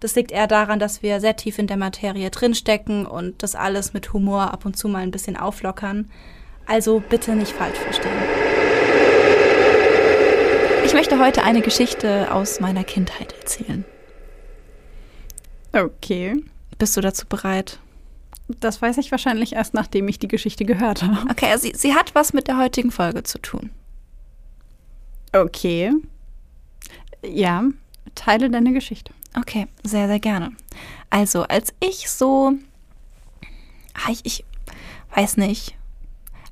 Das liegt eher daran, dass wir sehr tief in der Materie drinstecken und das alles mit Humor ab und zu mal ein bisschen auflockern. Also bitte nicht falsch verstehen. Ich möchte heute eine Geschichte aus meiner Kindheit erzählen. Okay. Bist du dazu bereit? Das weiß ich wahrscheinlich erst, nachdem ich die Geschichte gehört habe. Okay, also sie, sie hat was mit der heutigen Folge zu tun. Okay. Ja, teile deine Geschichte. Okay, sehr, sehr gerne. Also, als ich so, ah, ich, ich weiß nicht,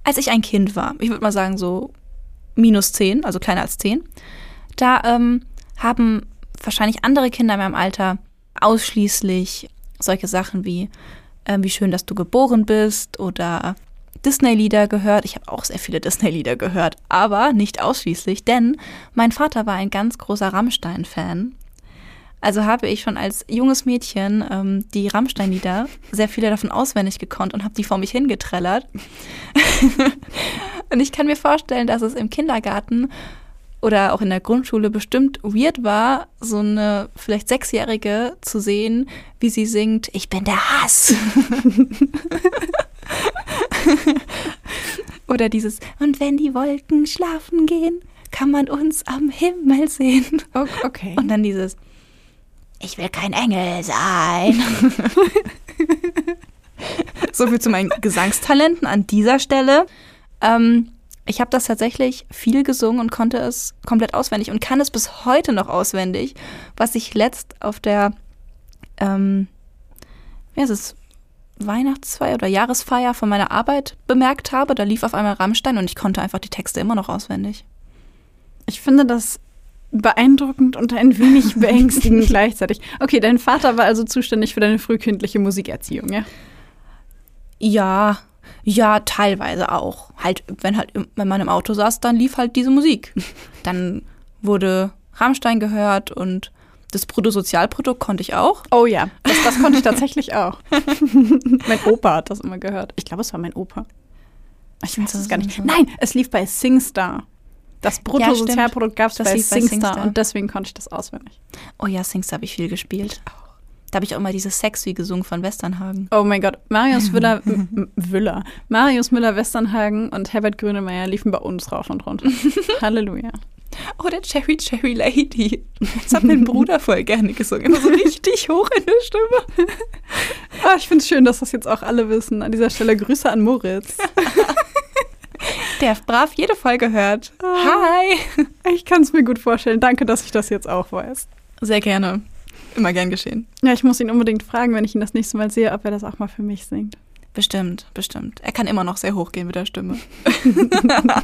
als ich ein Kind war, ich würde mal sagen so minus zehn, also kleiner als zehn, da ähm, haben wahrscheinlich andere Kinder in meinem Alter ausschließlich solche Sachen wie, äh, wie schön, dass du geboren bist oder Disney-Lieder gehört. Ich habe auch sehr viele Disney-Lieder gehört, aber nicht ausschließlich, denn mein Vater war ein ganz großer Rammstein-Fan. Also habe ich schon als junges Mädchen ähm, die Rammstein-Lieder, sehr viele davon auswendig gekonnt und habe die vor mich hingetrellert. und ich kann mir vorstellen, dass es im Kindergarten oder auch in der Grundschule bestimmt weird war, so eine vielleicht Sechsjährige zu sehen, wie sie singt, ich bin der Hass. oder dieses, und wenn die Wolken schlafen gehen, kann man uns am Himmel sehen. Okay. Und dann dieses, ich will kein Engel sein. so viel zu meinen Gesangstalenten an dieser Stelle. Ähm, ich habe das tatsächlich viel gesungen und konnte es komplett auswendig und kann es bis heute noch auswendig, was ich letzt auf der, ähm, wie heißt es, Weihnachtsfeier oder Jahresfeier von meiner Arbeit bemerkt habe. Da lief auf einmal Rammstein und ich konnte einfach die Texte immer noch auswendig. Ich finde das beeindruckend und ein wenig beängstigend gleichzeitig. Okay, dein Vater war also zuständig für deine frühkindliche Musikerziehung, ja? Ja, ja, teilweise auch. Halt, wenn halt, wenn man im Auto saß, dann lief halt diese Musik. Dann wurde Rammstein gehört und das Bruttosozialprodukt konnte ich auch. Oh ja, das, das konnte ich tatsächlich auch. mein Opa hat das immer gehört. Ich glaube, es war mein Opa. Ich weiß es gar nicht. Nein, es lief bei SingStar. Das Bruttosozialprodukt gab es bei SingStar, SingStar und deswegen konnte ich das auswendig. Oh ja, SingStar habe ich viel gespielt. Da habe ich auch immer diese Sexy gesungen von Westernhagen. Oh mein Gott, Marius Müller, Müller, Marius Müller Westernhagen und Herbert Grönemeyer liefen bei uns rauf und runter. Halleluja. Oh, der Cherry Cherry Lady. Das hat mein Bruder voll gerne gesungen. Immer so richtig hoch in der Stimme. oh, ich finde es schön, dass das jetzt auch alle wissen. An dieser Stelle Grüße an Moritz. Der brav jede Folge hört. Hi! Ich kann es mir gut vorstellen. Danke, dass ich das jetzt auch weiß. Sehr gerne. Immer gern geschehen. Ja, ich muss ihn unbedingt fragen, wenn ich ihn das nächste Mal sehe, ob er das auch mal für mich singt. Bestimmt, bestimmt. Er kann immer noch sehr hoch gehen mit der Stimme.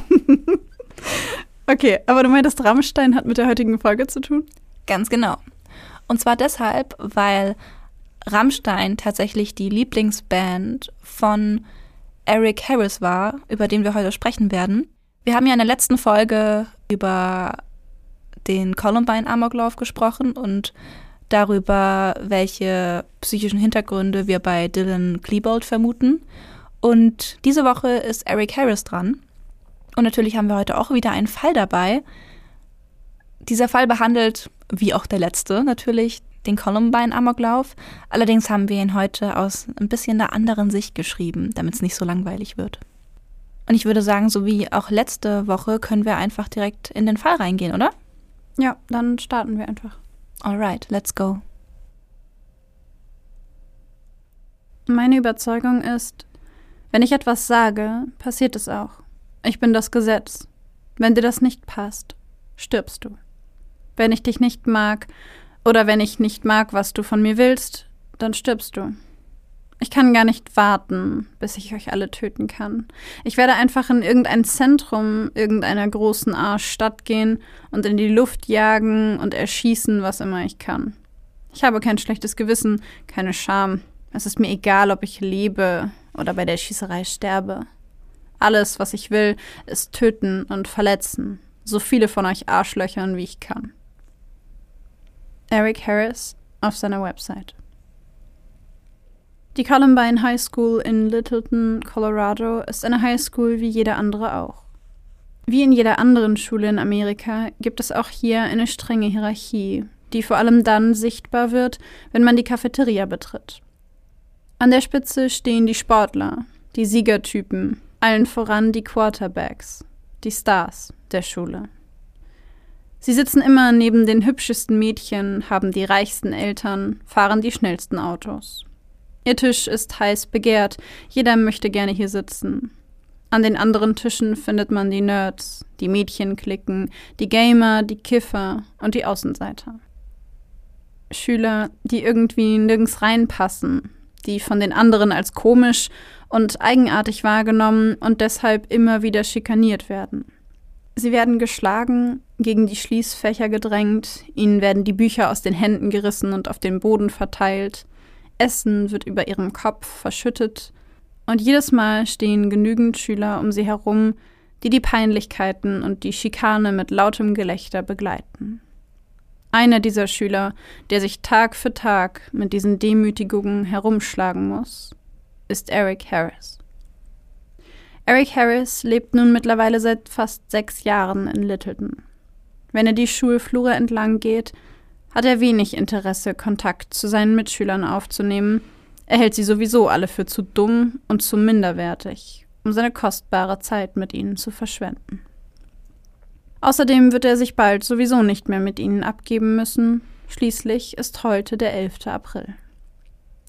okay, aber du meintest, Rammstein hat mit der heutigen Folge zu tun? Ganz genau. Und zwar deshalb, weil Rammstein tatsächlich die Lieblingsband von Eric Harris war, über den wir heute sprechen werden. Wir haben ja in der letzten Folge über den Columbine-Amoklauf gesprochen und darüber, welche psychischen Hintergründe wir bei Dylan Klebold vermuten. Und diese Woche ist Eric Harris dran. Und natürlich haben wir heute auch wieder einen Fall dabei. Dieser Fall behandelt, wie auch der letzte, natürlich den Columbine-Amoklauf. Allerdings haben wir ihn heute aus ein bisschen einer anderen Sicht geschrieben, damit es nicht so langweilig wird. Und ich würde sagen, so wie auch letzte Woche, können wir einfach direkt in den Fall reingehen, oder? Ja, dann starten wir einfach. Alright, let's go. Meine Überzeugung ist, Wenn ich etwas sage, passiert es auch. Ich bin das Gesetz. Wenn dir das nicht passt, stirbst du. Wenn ich dich nicht mag oder wenn ich nicht mag, was du von mir willst, dann stirbst du. Ich kann gar nicht warten, bis ich euch alle töten kann. Ich werde einfach in irgendein Zentrum irgendeiner großen A-Stadt gehen und in die Luft jagen und erschießen, was immer ich kann. Ich habe kein schlechtes Gewissen, keine Scham. Es ist mir egal, ob ich lebe oder bei der Schießerei sterbe. Alles, was ich will, ist töten und verletzen. So viele von euch Arschlöchern, wie ich kann. Eric Harris auf seiner Website. Die Columbine High School in Littleton, Colorado, ist eine High School wie jede andere auch. Wie in jeder anderen Schule in Amerika gibt es auch hier eine strenge Hierarchie, die vor allem dann sichtbar wird, wenn man die Cafeteria betritt. An der Spitze stehen die Sportler, die Siegertypen, allen voran die Quarterbacks, die Stars der Schule. Sie sitzen immer neben den hübschesten Mädchen, haben die reichsten Eltern, fahren die schnellsten Autos. Ihr Tisch ist heiß begehrt, jeder möchte gerne hier sitzen. An den anderen Tischen findet man die Nerds, die Mädchenklicken, die Gamer, die Kiffer und die Außenseiter. Schüler, die irgendwie nirgends reinpassen, die von den anderen als komisch und eigenartig wahrgenommen und deshalb immer wieder schikaniert werden. Sie werden geschlagen, gegen die Schließfächer gedrängt, ihnen werden die Bücher aus den Händen gerissen und auf den Boden verteilt, Essen wird über ihrem Kopf verschüttet, und jedes Mal stehen genügend Schüler um sie herum, die die Peinlichkeiten und die Schikane mit lautem Gelächter begleiten. Einer dieser Schüler, der sich Tag für Tag mit diesen Demütigungen herumschlagen muss, ist Eric Harris. Eric Harris lebt nun mittlerweile seit fast sechs Jahren in Littleton. Wenn er die Schulflure entlang geht, hat er wenig Interesse, Kontakt zu seinen Mitschülern aufzunehmen. Er hält sie sowieso alle für zu dumm und zu minderwertig, um seine kostbare Zeit mit ihnen zu verschwenden. Außerdem wird er sich bald sowieso nicht mehr mit ihnen abgeben müssen. Schließlich ist heute der 11. April.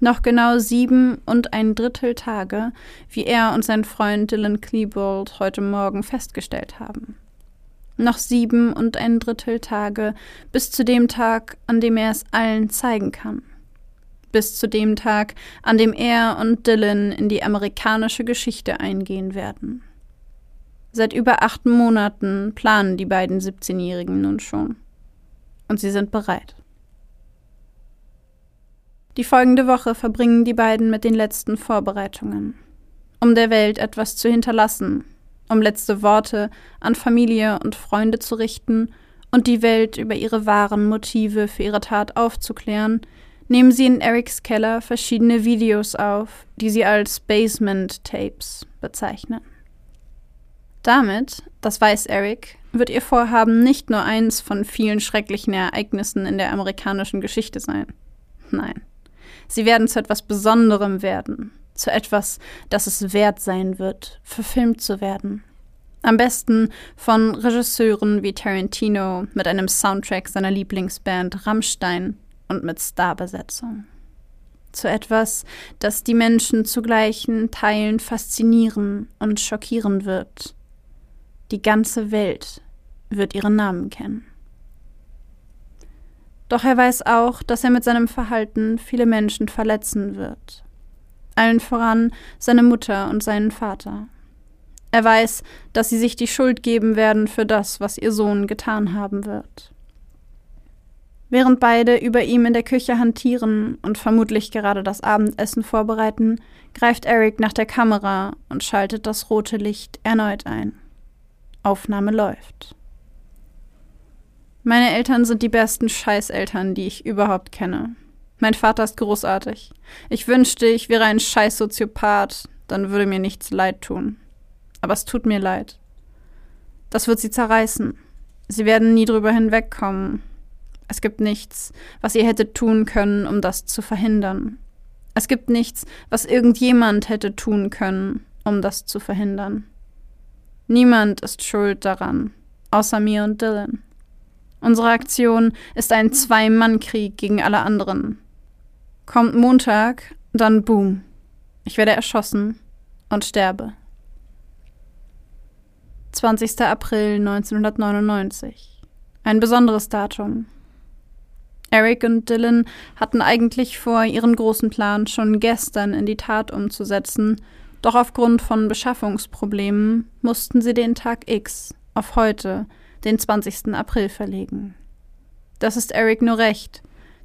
Noch genau sieben und ein Drittel Tage, wie er und sein Freund Dylan Klebold heute Morgen festgestellt haben. Noch sieben und ein Drittel Tage bis zu dem Tag, an dem er es allen zeigen kann. Bis zu dem Tag, an dem er und Dylan in die amerikanische Geschichte eingehen werden. Seit über acht Monaten planen die beiden 17-Jährigen nun schon. Und sie sind bereit. Die folgende Woche verbringen die beiden mit den letzten Vorbereitungen, um der Welt etwas zu hinterlassen, um letzte Worte an Familie und Freunde zu richten und die Welt über ihre wahren Motive für ihre Tat aufzuklären, nehmen sie in Erics Keller verschiedene Videos auf, die sie als Basement Tapes bezeichnen. Damit, das weiß Eric, wird ihr Vorhaben nicht nur eins von vielen schrecklichen Ereignissen in der amerikanischen Geschichte sein. Nein, sie werden zu etwas Besonderem werden, zu etwas, das es wert sein wird, verfilmt zu werden. Am besten von Regisseuren wie Tarantino mit einem Soundtrack seiner Lieblingsband Rammstein und mit Starbesetzung. Zu etwas, das die Menschen zu gleichen Teilen faszinieren und schockieren wird. Die ganze Welt wird ihren Namen kennen. Doch er weiß auch, dass er mit seinem Verhalten viele Menschen verletzen wird allen voran seine Mutter und seinen Vater. Er weiß, dass sie sich die Schuld geben werden für das, was ihr Sohn getan haben wird. Während beide über ihm in der Küche hantieren und vermutlich gerade das Abendessen vorbereiten, greift Eric nach der Kamera und schaltet das rote Licht erneut ein. Aufnahme läuft. Meine Eltern sind die besten Scheißeltern, die ich überhaupt kenne. Mein Vater ist großartig. Ich wünschte, ich wäre ein scheiß Soziopath, dann würde mir nichts leid tun. Aber es tut mir leid. Das wird sie zerreißen. Sie werden nie drüber hinwegkommen. Es gibt nichts, was ihr hättet tun können, um das zu verhindern. Es gibt nichts, was irgendjemand hätte tun können, um das zu verhindern. Niemand ist schuld daran, außer mir und Dylan. Unsere Aktion ist ein Zwei-Mann-Krieg gegen alle anderen. Kommt Montag, dann boom. Ich werde erschossen und sterbe. 20. April 1999. Ein besonderes Datum. Eric und Dylan hatten eigentlich vor, ihren großen Plan schon gestern in die Tat umzusetzen, doch aufgrund von Beschaffungsproblemen mussten sie den Tag X auf heute, den 20. April, verlegen. Das ist Eric nur recht.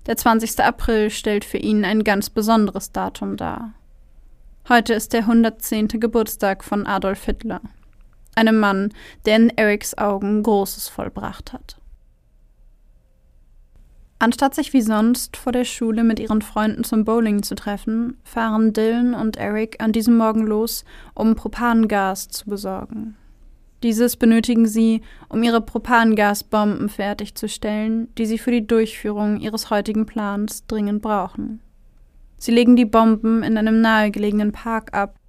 Der 20. April stellt für ihn ein ganz besonderes Datum dar. Heute ist der 110. Geburtstag von Adolf Hitler, einem Mann, der in Erics Augen Großes vollbracht hat. Anstatt sich wie sonst vor der Schule mit ihren Freunden zum Bowling zu treffen, fahren Dylan und Eric an diesem Morgen los, um Propangas zu besorgen. Dieses benötigen sie, um ihre Propangasbomben fertigzustellen, die sie für die Durchführung ihres heutigen Plans dringend brauchen. Sie legen die Bomben in einem nahegelegenen Park ab,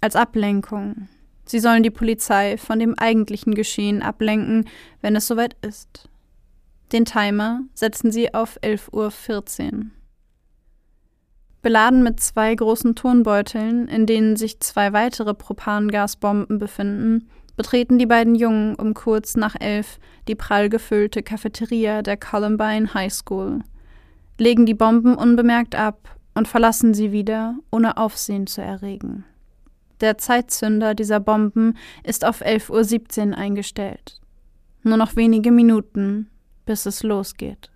als Ablenkung. Sie sollen die Polizei von dem eigentlichen Geschehen ablenken, wenn es soweit ist. Den Timer setzen sie auf 11.14 Uhr. Beladen mit zwei großen Turnbeuteln, in denen sich zwei weitere Propangasbomben befinden, betreten die beiden Jungen um kurz nach elf die prall gefüllte Cafeteria der Columbine High School, legen die Bomben unbemerkt ab und verlassen sie wieder, ohne Aufsehen zu erregen. Der Zeitzünder dieser Bomben ist auf 11.17 Uhr eingestellt. Nur noch wenige Minuten, bis es losgeht.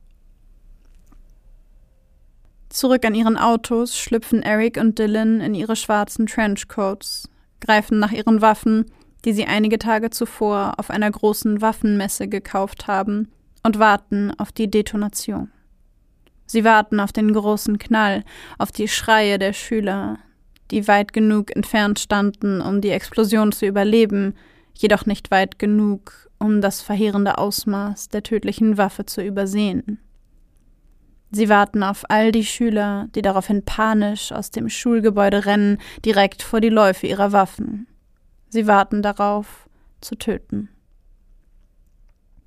Zurück an ihren Autos schlüpfen Eric und Dylan in ihre schwarzen Trenchcoats, greifen nach ihren Waffen, die sie einige Tage zuvor auf einer großen Waffenmesse gekauft haben, und warten auf die Detonation. Sie warten auf den großen Knall, auf die Schreie der Schüler, die weit genug entfernt standen, um die Explosion zu überleben, jedoch nicht weit genug, um das verheerende Ausmaß der tödlichen Waffe zu übersehen. Sie warten auf all die Schüler, die daraufhin panisch aus dem Schulgebäude rennen, direkt vor die Läufe ihrer Waffen. Sie warten darauf, zu töten.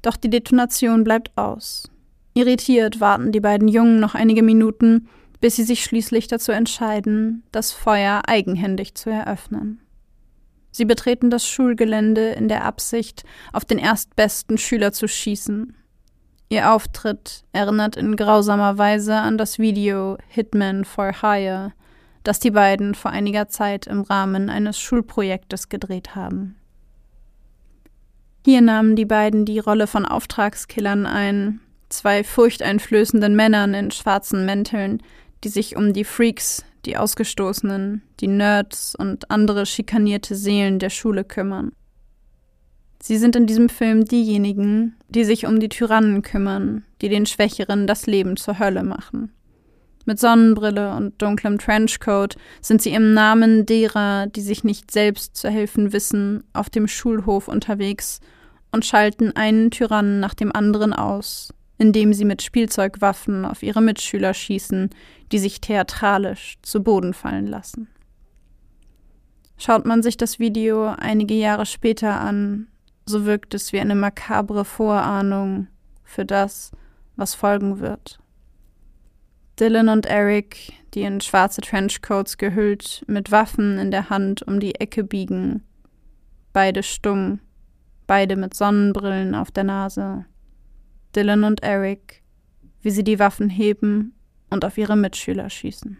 Doch die Detonation bleibt aus. Irritiert warten die beiden Jungen noch einige Minuten, bis sie sich schließlich dazu entscheiden, das Feuer eigenhändig zu eröffnen. Sie betreten das Schulgelände in der Absicht, auf den erstbesten Schüler zu schießen. Ihr Auftritt erinnert in grausamer Weise an das Video Hitman for Hire, das die beiden vor einiger Zeit im Rahmen eines Schulprojektes gedreht haben. Hier nahmen die beiden die Rolle von Auftragskillern ein, zwei furchteinflößenden Männern in schwarzen Mänteln, die sich um die Freaks die Ausgestoßenen, die Nerds und andere schikanierte Seelen der Schule kümmern. Sie sind in diesem Film diejenigen, die sich um die Tyrannen kümmern, die den Schwächeren das Leben zur Hölle machen. Mit Sonnenbrille und dunklem Trenchcoat sind sie im Namen derer, die sich nicht selbst zu helfen wissen, auf dem Schulhof unterwegs und schalten einen Tyrannen nach dem anderen aus, indem sie mit Spielzeugwaffen auf ihre Mitschüler schießen, die sich theatralisch zu Boden fallen lassen. Schaut man sich das Video einige Jahre später an, so wirkt es wie eine makabre Vorahnung für das, was folgen wird. Dylan und Eric, die in schwarze Trenchcoats gehüllt, mit Waffen in der Hand um die Ecke biegen, beide stumm, beide mit Sonnenbrillen auf der Nase. Dylan und Eric, wie sie die Waffen heben und auf ihre Mitschüler schießen.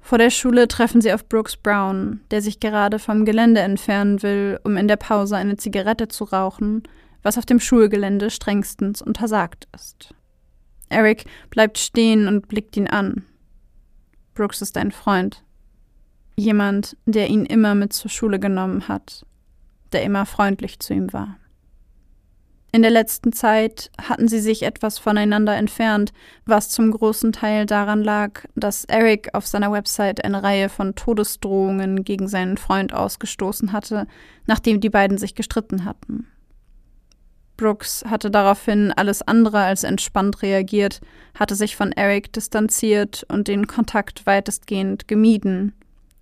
Vor der Schule treffen sie auf Brooks Brown, der sich gerade vom Gelände entfernen will, um in der Pause eine Zigarette zu rauchen, was auf dem Schulgelände strengstens untersagt ist. Eric bleibt stehen und blickt ihn an. Brooks ist ein Freund. Jemand, der ihn immer mit zur Schule genommen hat, der immer freundlich zu ihm war. In der letzten Zeit hatten sie sich etwas voneinander entfernt, was zum großen Teil daran lag, dass Eric auf seiner Website eine Reihe von Todesdrohungen gegen seinen Freund ausgestoßen hatte, nachdem die beiden sich gestritten hatten. Brooks hatte daraufhin alles andere als entspannt reagiert, hatte sich von Eric distanziert und den Kontakt weitestgehend gemieden,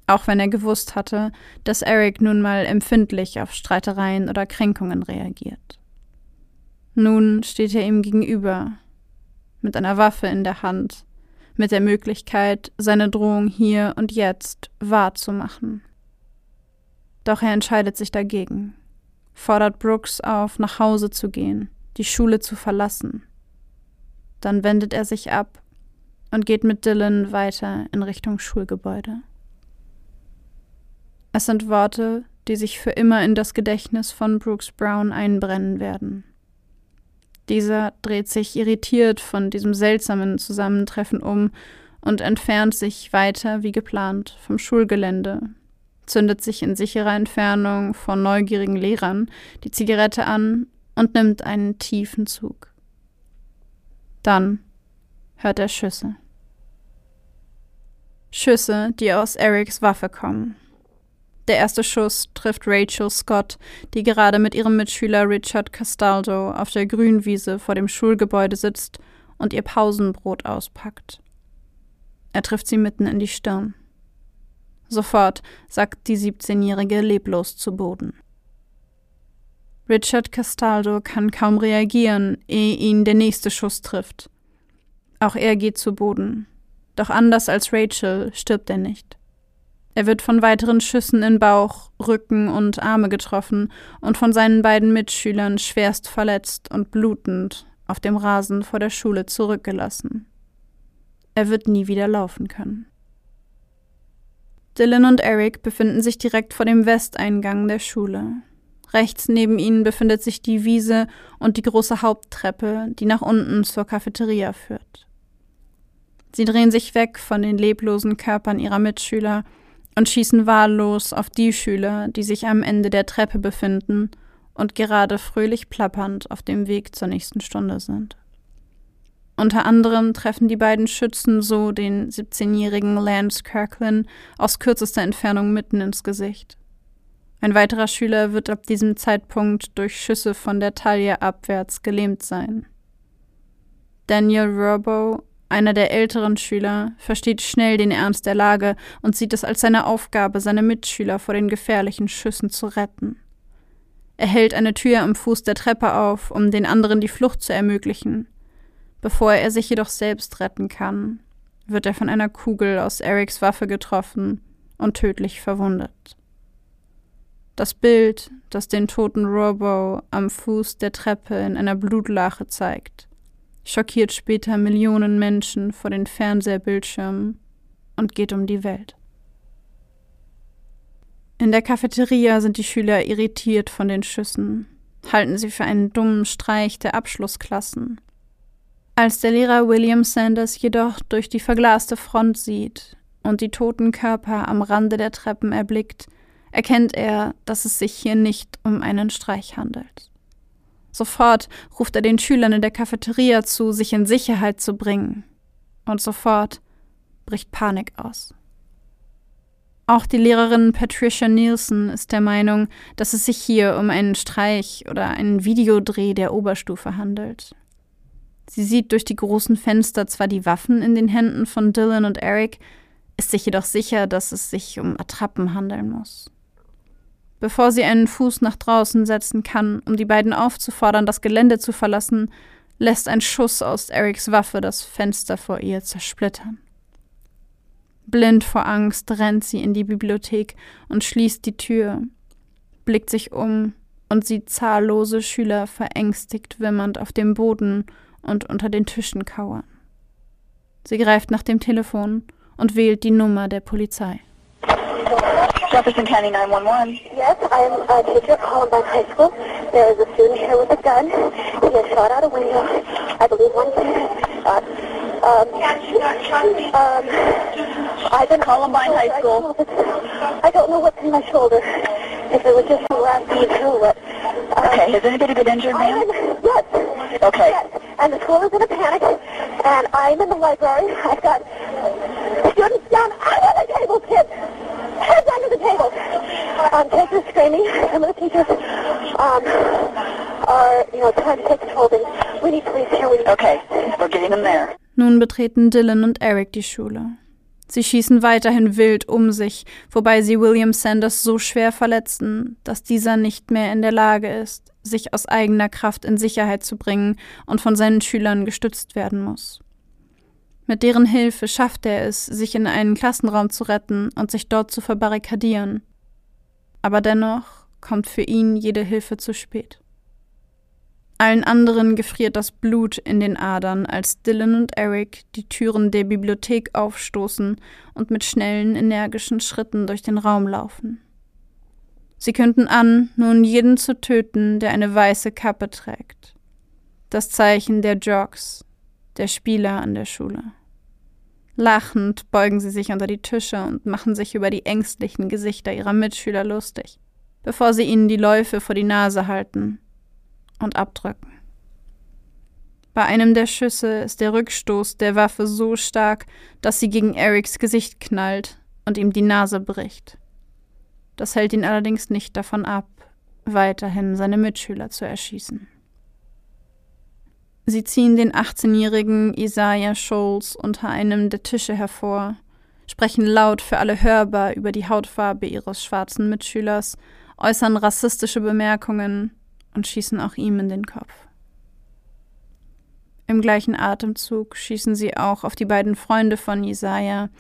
auch wenn er gewusst hatte, dass Eric nun mal empfindlich auf Streitereien oder Kränkungen reagiert. Nun steht er ihm gegenüber, mit einer Waffe in der Hand, mit der Möglichkeit, seine Drohung hier und jetzt wahrzumachen. Doch er entscheidet sich dagegen, fordert Brooks auf, nach Hause zu gehen, die Schule zu verlassen. Dann wendet er sich ab und geht mit Dylan weiter in Richtung Schulgebäude. Es sind Worte, die sich für immer in das Gedächtnis von Brooks Brown einbrennen werden. Dieser dreht sich irritiert von diesem seltsamen Zusammentreffen um und entfernt sich weiter wie geplant vom Schulgelände, zündet sich in sicherer Entfernung von neugierigen Lehrern die Zigarette an und nimmt einen tiefen Zug. Dann hört er Schüsse. Schüsse, die aus Erics Waffe kommen. Der erste Schuss trifft Rachel Scott, die gerade mit ihrem Mitschüler Richard Castaldo auf der Grünwiese vor dem Schulgebäude sitzt und ihr Pausenbrot auspackt. Er trifft sie mitten in die Stirn. Sofort sackt die 17-Jährige leblos zu Boden. Richard Castaldo kann kaum reagieren, ehe ihn der nächste Schuss trifft. Auch er geht zu Boden. Doch anders als Rachel stirbt er nicht. Er wird von weiteren Schüssen in Bauch, Rücken und Arme getroffen und von seinen beiden Mitschülern schwerst verletzt und blutend auf dem Rasen vor der Schule zurückgelassen. Er wird nie wieder laufen können. Dylan und Eric befinden sich direkt vor dem Westeingang der Schule. Rechts neben ihnen befindet sich die Wiese und die große Haupttreppe, die nach unten zur Cafeteria führt. Sie drehen sich weg von den leblosen Körpern ihrer Mitschüler und schießen wahllos auf die Schüler, die sich am Ende der Treppe befinden und gerade fröhlich plappernd auf dem Weg zur nächsten Stunde sind. Unter anderem treffen die beiden Schützen so den 17-jährigen Lance Kirkland aus kürzester Entfernung mitten ins Gesicht. Ein weiterer Schüler wird ab diesem Zeitpunkt durch Schüsse von der Taille abwärts gelähmt sein. Daniel Robo einer der älteren Schüler versteht schnell den Ernst der Lage und sieht es als seine Aufgabe, seine Mitschüler vor den gefährlichen Schüssen zu retten. Er hält eine Tür am Fuß der Treppe auf, um den anderen die Flucht zu ermöglichen. Bevor er sich jedoch selbst retten kann, wird er von einer Kugel aus Erics Waffe getroffen und tödlich verwundet. Das Bild, das den toten Robo am Fuß der Treppe in einer Blutlache zeigt, schockiert später Millionen Menschen vor den Fernsehbildschirmen und geht um die Welt. In der Cafeteria sind die Schüler irritiert von den Schüssen, halten sie für einen dummen Streich der Abschlussklassen. Als der Lehrer William Sanders jedoch durch die verglaste Front sieht und die toten Körper am Rande der Treppen erblickt, erkennt er, dass es sich hier nicht um einen Streich handelt. Sofort ruft er den Schülern in der Cafeteria zu, sich in Sicherheit zu bringen. Und sofort bricht Panik aus. Auch die Lehrerin Patricia Nielsen ist der Meinung, dass es sich hier um einen Streich oder einen Videodreh der Oberstufe handelt. Sie sieht durch die großen Fenster zwar die Waffen in den Händen von Dylan und Eric, ist sich jedoch sicher, dass es sich um Attrappen handeln muss. Bevor sie einen Fuß nach draußen setzen kann, um die beiden aufzufordern, das Gelände zu verlassen, lässt ein Schuss aus Erics Waffe das Fenster vor ihr zersplittern. Blind vor Angst rennt sie in die Bibliothek und schließt die Tür, blickt sich um und sieht zahllose Schüler verängstigt wimmernd auf dem Boden und unter den Tischen kauern. Sie greift nach dem Telefon und wählt die Nummer der Polizei. Jefferson County 911. Yes, I am a teacher at Columbine High School. There is a student here with a gun. He has shot out a window. I believe one shot. Um, um, I've been Columbine High School. I don't know what's in my shoulder. If it was just the last beat through it. Um, okay, has anybody been injured, ma'am? Yes. Okay. Yes. And the school is in a panic, and I'm in the library. I've got students down under the table, kids heads under the table. Um, kids are screaming. Some of the teachers um, are, you know, trying to take control. Of we need police here. We need okay, we're getting them there. Nun betreten Dylan und Eric die Schule. Sie schießen weiterhin wild um sich, wobei sie William Sanders so schwer verletzen, dass dieser nicht mehr in der Lage ist, sich aus eigener Kraft in Sicherheit zu bringen und von seinen Schülern gestützt werden muss. Mit deren Hilfe schafft er es, sich in einen Klassenraum zu retten und sich dort zu verbarrikadieren. Aber dennoch kommt für ihn jede Hilfe zu spät. Allen anderen gefriert das Blut in den Adern, als Dylan und Eric die Türen der Bibliothek aufstoßen und mit schnellen, energischen Schritten durch den Raum laufen. Sie künden an, nun jeden zu töten, der eine weiße Kappe trägt. Das Zeichen der Jocks, der Spieler an der Schule. Lachend beugen sie sich unter die Tische und machen sich über die ängstlichen Gesichter ihrer Mitschüler lustig, bevor sie ihnen die Läufe vor die Nase halten und abdrücken. Bei einem der Schüsse ist der Rückstoß der Waffe so stark, dass sie gegen Erics Gesicht knallt und ihm die Nase bricht. Das hält ihn allerdings nicht davon ab, weiterhin seine Mitschüler zu erschießen. Sie ziehen den 18-jährigen Isaiah Scholes unter einem der Tische hervor, sprechen laut für alle hörbar über die Hautfarbe ihres schwarzen Mitschülers, äußern rassistische Bemerkungen und schießen auch ihm in den Kopf. Im gleichen Atemzug schießen sie auch auf die beiden Freunde von Isaiah,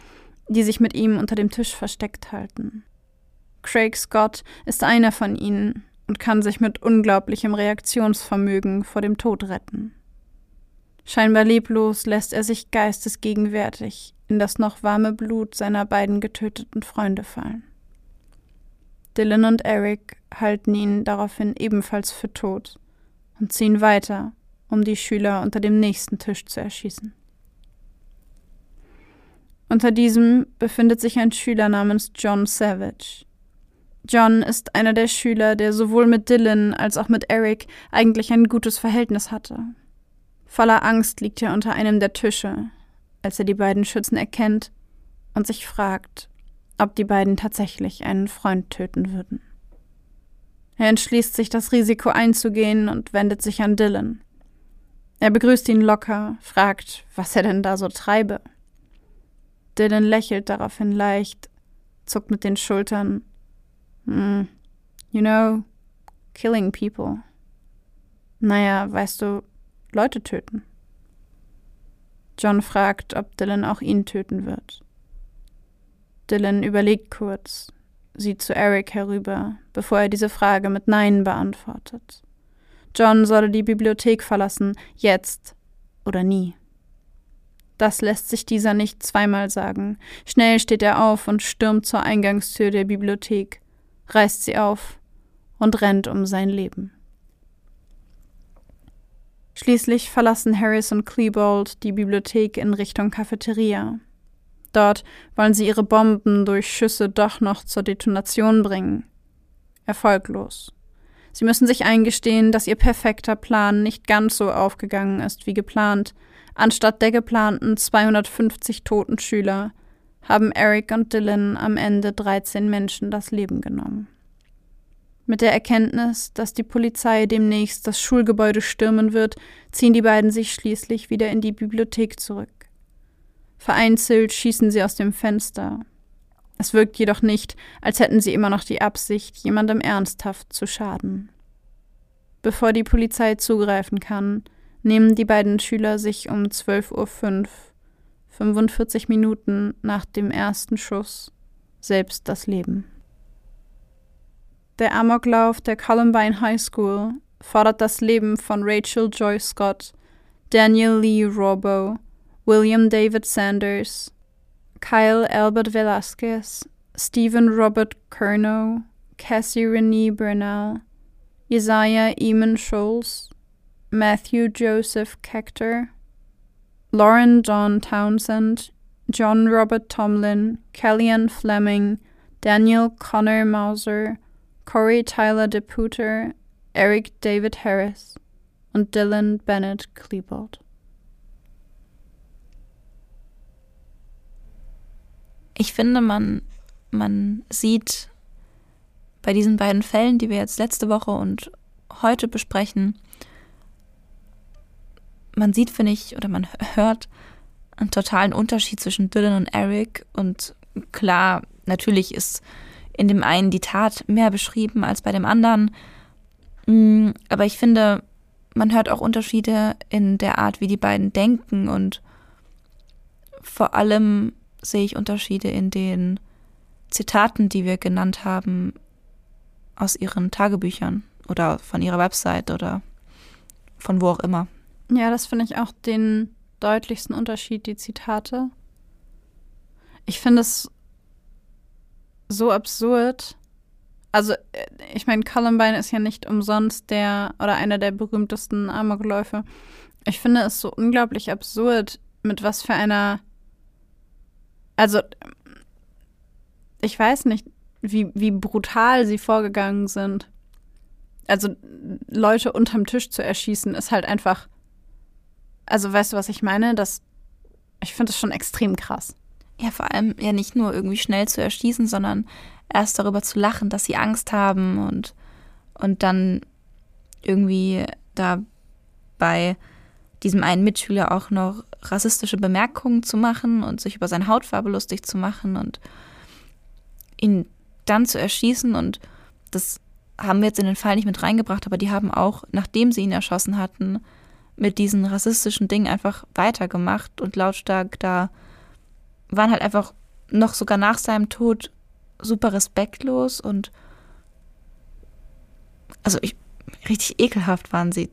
die sich mit ihm unter dem Tisch versteckt halten. Craig Scott ist einer von ihnen und kann sich mit unglaublichem Reaktionsvermögen vor dem Tod retten. Scheinbar leblos lässt er sich geistesgegenwärtig in das noch warme Blut seiner beiden getöteten Freunde fallen. Dylan und Eric halten ihn daraufhin ebenfalls für tot und ziehen weiter, um die Schüler unter dem nächsten Tisch zu erschießen. Unter diesem befindet sich ein Schüler namens John Savage. John ist einer der Schüler, der sowohl mit Dylan als auch mit Eric eigentlich ein gutes Verhältnis hatte. Voller Angst liegt er unter einem der Tische, als er die beiden Schützen erkennt und sich fragt, ob die beiden tatsächlich einen Freund töten würden. Er entschließt sich, das Risiko einzugehen und wendet sich an Dylan. Er begrüßt ihn locker, fragt, was er denn da so treibe. Dylan lächelt daraufhin leicht, zuckt mit den Schultern. Mm, you know, killing people. Naja, weißt du, Leute töten. John fragt, ob Dylan auch ihn töten wird. Dylan überlegt kurz, sieht zu Eric herüber, bevor er diese Frage mit Nein beantwortet. John solle die Bibliothek verlassen, jetzt oder nie. Das lässt sich dieser nicht zweimal sagen. Schnell steht er auf und stürmt zur Eingangstür der Bibliothek, reißt sie auf und rennt um sein Leben. Schließlich verlassen Harris und Klebold die Bibliothek in Richtung Cafeteria. Dort wollen sie ihre Bomben durch Schüsse doch noch zur Detonation bringen. Erfolglos. Sie müssen sich eingestehen, dass ihr perfekter Plan nicht ganz so aufgegangen ist wie geplant. Anstatt der geplanten 250 toten Schüler haben Eric und Dylan am Ende 13 Menschen das Leben genommen. Mit der Erkenntnis, dass die Polizei demnächst das Schulgebäude stürmen wird, ziehen die beiden sich schließlich wieder in die Bibliothek zurück. Vereinzelt schießen sie aus dem Fenster. Es wirkt jedoch nicht, als hätten sie immer noch die Absicht, jemandem ernsthaft zu schaden. Bevor die Polizei zugreifen kann, nehmen die beiden Schüler sich um 12.05 Uhr, 45 Minuten nach dem ersten Schuss, selbst das Leben. Der Amoklauf der Columbine High School fordert das Leben von Rachel Joy Scott, Daniel Lee Robo, William David Sanders, Kyle Albert Velasquez, Stephen Robert Kernow, Cassie Renee Bernal, Isaiah Eamon Scholes, Matthew Joseph Kector, Lauren John Townsend, John Robert Tomlin, Kellyanne Fleming, Daniel Connor Mauser, Corey Tyler DePuter, Eric David Harris und Dylan Bennett Klebold. Ich finde, man, man sieht bei diesen beiden Fällen, die wir jetzt letzte Woche und heute besprechen, man sieht, finde ich, oder man hört einen totalen Unterschied zwischen Dylan und Eric. Und klar, natürlich ist in dem einen die Tat mehr beschrieben als bei dem anderen. Mm, aber ich finde, man hört auch Unterschiede in der Art, wie die beiden denken und vor allem sehe ich Unterschiede in den Zitaten, die wir genannt haben, aus ihren Tagebüchern oder von ihrer Website oder von wo auch immer. Ja, das finde ich auch den deutlichsten Unterschied, die Zitate. Ich finde es so absurd. Also, äh, ich meine, Columbine ist ja nicht umsonst der oder einer der berühmtesten Amokläufe. Ich finde es so unglaublich absurd, mit was für einer. Also, ich weiß nicht, wie, wie brutal sie vorgegangen sind. Also, Leute unterm Tisch zu erschießen, ist halt einfach. Also, weißt du, was ich meine? Das, ich finde es schon extrem krass. Ja, vor allem ja nicht nur irgendwie schnell zu erschießen, sondern erst darüber zu lachen, dass sie Angst haben und, und dann irgendwie da bei diesem einen Mitschüler auch noch rassistische Bemerkungen zu machen und sich über seine Hautfarbe lustig zu machen und ihn dann zu erschießen. Und das haben wir jetzt in den Fall nicht mit reingebracht, aber die haben auch, nachdem sie ihn erschossen hatten, mit diesen rassistischen Dingen einfach weitergemacht und lautstark da waren halt einfach noch sogar nach seinem Tod super respektlos und also ich, richtig ekelhaft waren sie.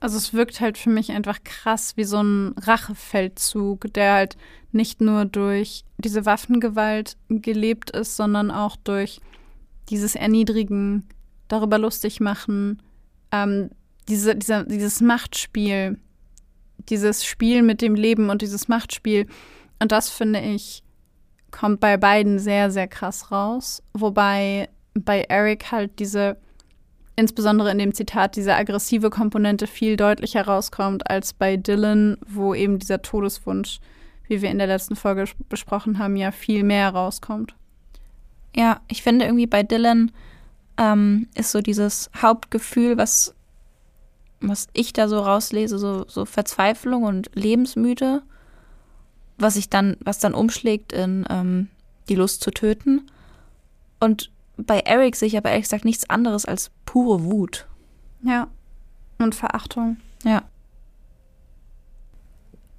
Also es wirkt halt für mich einfach krass wie so ein Rachefeldzug, der halt nicht nur durch diese Waffengewalt gelebt ist, sondern auch durch dieses Erniedrigen, darüber lustig machen, ähm, diese, dieser, dieses Machtspiel, dieses Spiel mit dem Leben und dieses Machtspiel. Und das finde ich, kommt bei beiden sehr, sehr krass raus. Wobei bei Eric halt diese insbesondere in dem Zitat diese aggressive Komponente viel deutlicher rauskommt als bei Dylan, wo eben dieser Todeswunsch, wie wir in der letzten Folge besprochen haben, ja viel mehr rauskommt. Ja, ich finde irgendwie bei Dylan ähm, ist so dieses Hauptgefühl, was, was ich da so rauslese, so, so Verzweiflung und Lebensmüde, was sich dann, was dann umschlägt in ähm, die Lust zu töten. Und bei Eric sehe ich aber ehrlich gesagt nichts anderes als pure Wut. Ja. Und Verachtung. Ja.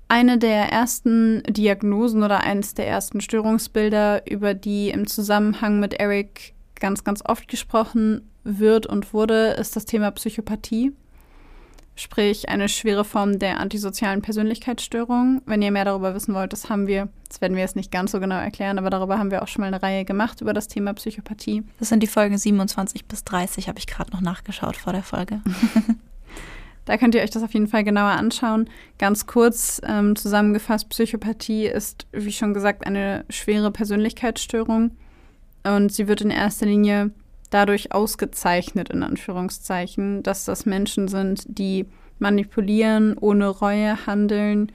Eine der ersten Diagnosen oder eines der ersten Störungsbilder, über die im Zusammenhang mit Eric ganz, ganz oft gesprochen wird und wurde, ist das Thema Psychopathie sprich eine schwere Form der antisozialen Persönlichkeitsstörung. Wenn ihr mehr darüber wissen wollt, das haben wir, das werden wir jetzt nicht ganz so genau erklären, aber darüber haben wir auch schon mal eine Reihe gemacht über das Thema Psychopathie. Das sind die Folgen 27 bis 30, habe ich gerade noch nachgeschaut vor der Folge. da könnt ihr euch das auf jeden Fall genauer anschauen. Ganz kurz ähm, zusammengefasst, Psychopathie ist, wie schon gesagt, eine schwere Persönlichkeitsstörung und sie wird in erster Linie dadurch ausgezeichnet, in Anführungszeichen, dass das Menschen sind, die manipulieren, ohne Reue handeln,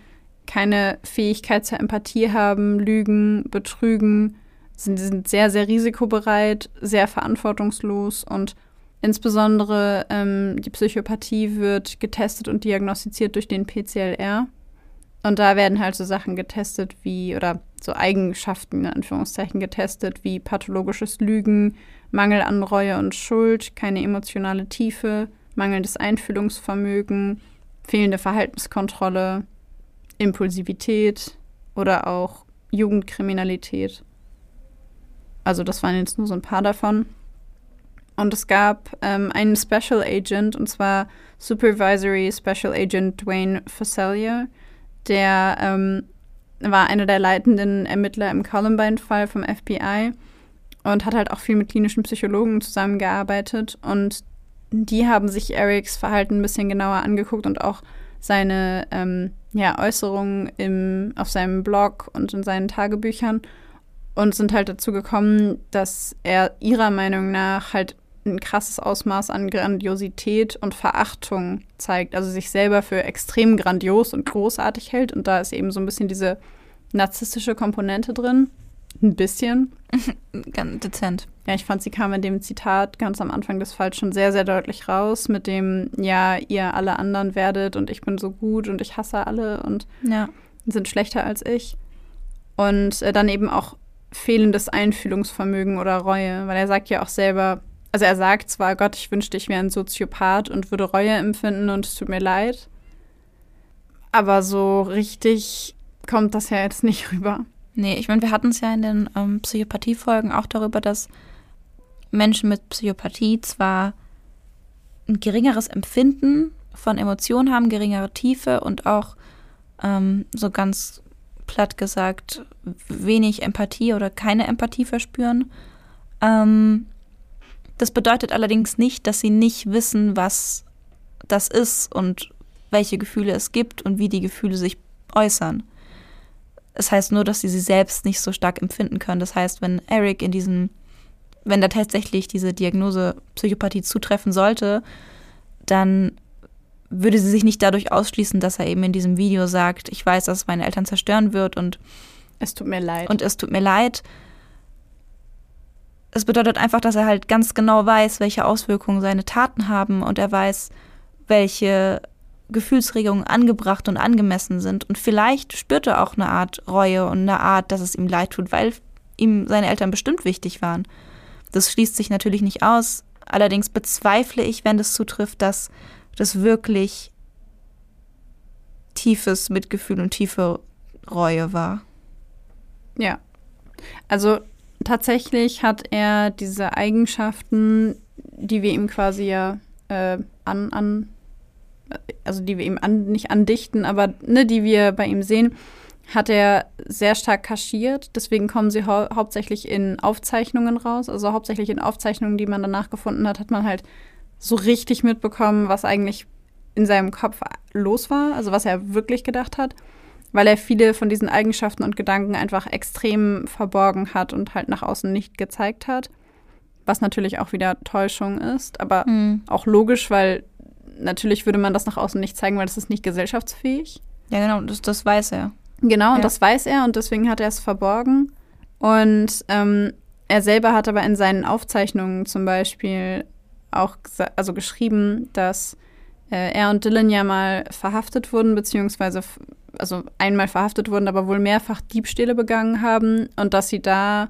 keine Fähigkeit zur Empathie haben, lügen, betrügen, sind, sind sehr, sehr risikobereit, sehr verantwortungslos und insbesondere ähm, die Psychopathie wird getestet und diagnostiziert durch den PCLR. Und da werden halt so Sachen getestet wie, oder so Eigenschaften in Anführungszeichen getestet, wie pathologisches Lügen, Mangel an Reue und Schuld, keine emotionale Tiefe, mangelndes Einfühlungsvermögen, fehlende Verhaltenskontrolle, Impulsivität oder auch Jugendkriminalität. Also das waren jetzt nur so ein paar davon. Und es gab ähm, einen Special Agent, und zwar Supervisory Special Agent Dwayne Fasselia, der ähm, war einer der leitenden Ermittler im Columbine-Fall vom FBI und hat halt auch viel mit klinischen Psychologen zusammengearbeitet. Und die haben sich Erics Verhalten ein bisschen genauer angeguckt und auch seine ähm, ja, Äußerungen im, auf seinem Blog und in seinen Tagebüchern und sind halt dazu gekommen, dass er ihrer Meinung nach halt ein krasses Ausmaß an Grandiosität und Verachtung zeigt, also sich selber für extrem grandios und großartig hält. Und da ist eben so ein bisschen diese narzisstische Komponente drin. Ein bisschen. Ganz dezent. Ja, ich fand, sie kam in dem Zitat ganz am Anfang des Falls schon sehr, sehr deutlich raus, mit dem, ja, ihr alle anderen werdet und ich bin so gut und ich hasse alle und ja. sind schlechter als ich. Und äh, dann eben auch fehlendes Einfühlungsvermögen oder Reue, weil er sagt ja auch selber, also er sagt zwar, Gott, ich wünschte, ich wäre ein Soziopath und würde Reue empfinden und es tut mir leid, aber so richtig kommt das ja jetzt nicht rüber. Nee, ich meine, wir hatten es ja in den ähm, Psychopathie-Folgen auch darüber, dass Menschen mit Psychopathie zwar ein geringeres Empfinden von Emotionen haben, geringere Tiefe und auch ähm, so ganz platt gesagt wenig Empathie oder keine Empathie verspüren. Ähm, das bedeutet allerdings nicht, dass sie nicht wissen, was das ist und welche Gefühle es gibt und wie die Gefühle sich äußern. Es heißt nur, dass sie sie selbst nicht so stark empfinden können. Das heißt, wenn Eric in diesem, wenn da tatsächlich diese Diagnose Psychopathie zutreffen sollte, dann würde sie sich nicht dadurch ausschließen, dass er eben in diesem Video sagt, ich weiß, dass es meine Eltern zerstören wird und es tut mir leid. Und es tut mir leid. Es bedeutet einfach, dass er halt ganz genau weiß, welche Auswirkungen seine Taten haben und er weiß, welche Gefühlsregungen angebracht und angemessen sind. Und vielleicht spürt er auch eine Art Reue und eine Art, dass es ihm leid tut, weil ihm seine Eltern bestimmt wichtig waren. Das schließt sich natürlich nicht aus. Allerdings bezweifle ich, wenn das zutrifft, dass das wirklich tiefes Mitgefühl und tiefe Reue war. Ja. Also tatsächlich hat er diese Eigenschaften, die wir ihm quasi ja äh, an, an also die wir ihm an, nicht andichten, aber ne, die wir bei ihm sehen, hat er sehr stark kaschiert. Deswegen kommen sie hau hauptsächlich in Aufzeichnungen raus. Also hauptsächlich in Aufzeichnungen, die man danach gefunden hat, hat man halt so richtig mitbekommen, was eigentlich in seinem Kopf los war, also was er wirklich gedacht hat, weil er viele von diesen Eigenschaften und Gedanken einfach extrem verborgen hat und halt nach außen nicht gezeigt hat. Was natürlich auch wieder Täuschung ist, aber mhm. auch logisch, weil natürlich würde man das nach außen nicht zeigen, weil das ist nicht gesellschaftsfähig. Ja, genau, das, das weiß er. Genau, und ja. das weiß er und deswegen hat er es verborgen. Und ähm, er selber hat aber in seinen Aufzeichnungen zum Beispiel auch also geschrieben, dass äh, er und Dylan ja mal verhaftet wurden, beziehungsweise also einmal verhaftet wurden, aber wohl mehrfach Diebstähle begangen haben und dass sie da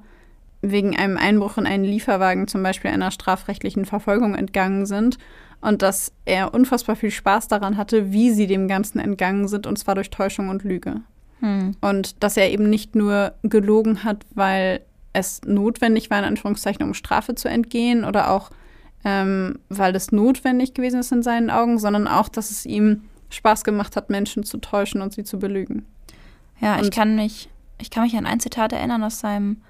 wegen einem Einbruch in einen Lieferwagen zum Beispiel einer strafrechtlichen Verfolgung entgangen sind und dass er unfassbar viel Spaß daran hatte, wie sie dem Ganzen entgangen sind, und zwar durch Täuschung und Lüge. Hm. Und dass er eben nicht nur gelogen hat, weil es notwendig war, in Anführungszeichen, um Strafe zu entgehen oder auch, ähm, weil es notwendig gewesen ist in seinen Augen, sondern auch, dass es ihm Spaß gemacht hat, Menschen zu täuschen und sie zu belügen. Ja, und ich kann mich, ich kann mich an ein Zitat erinnern aus seinem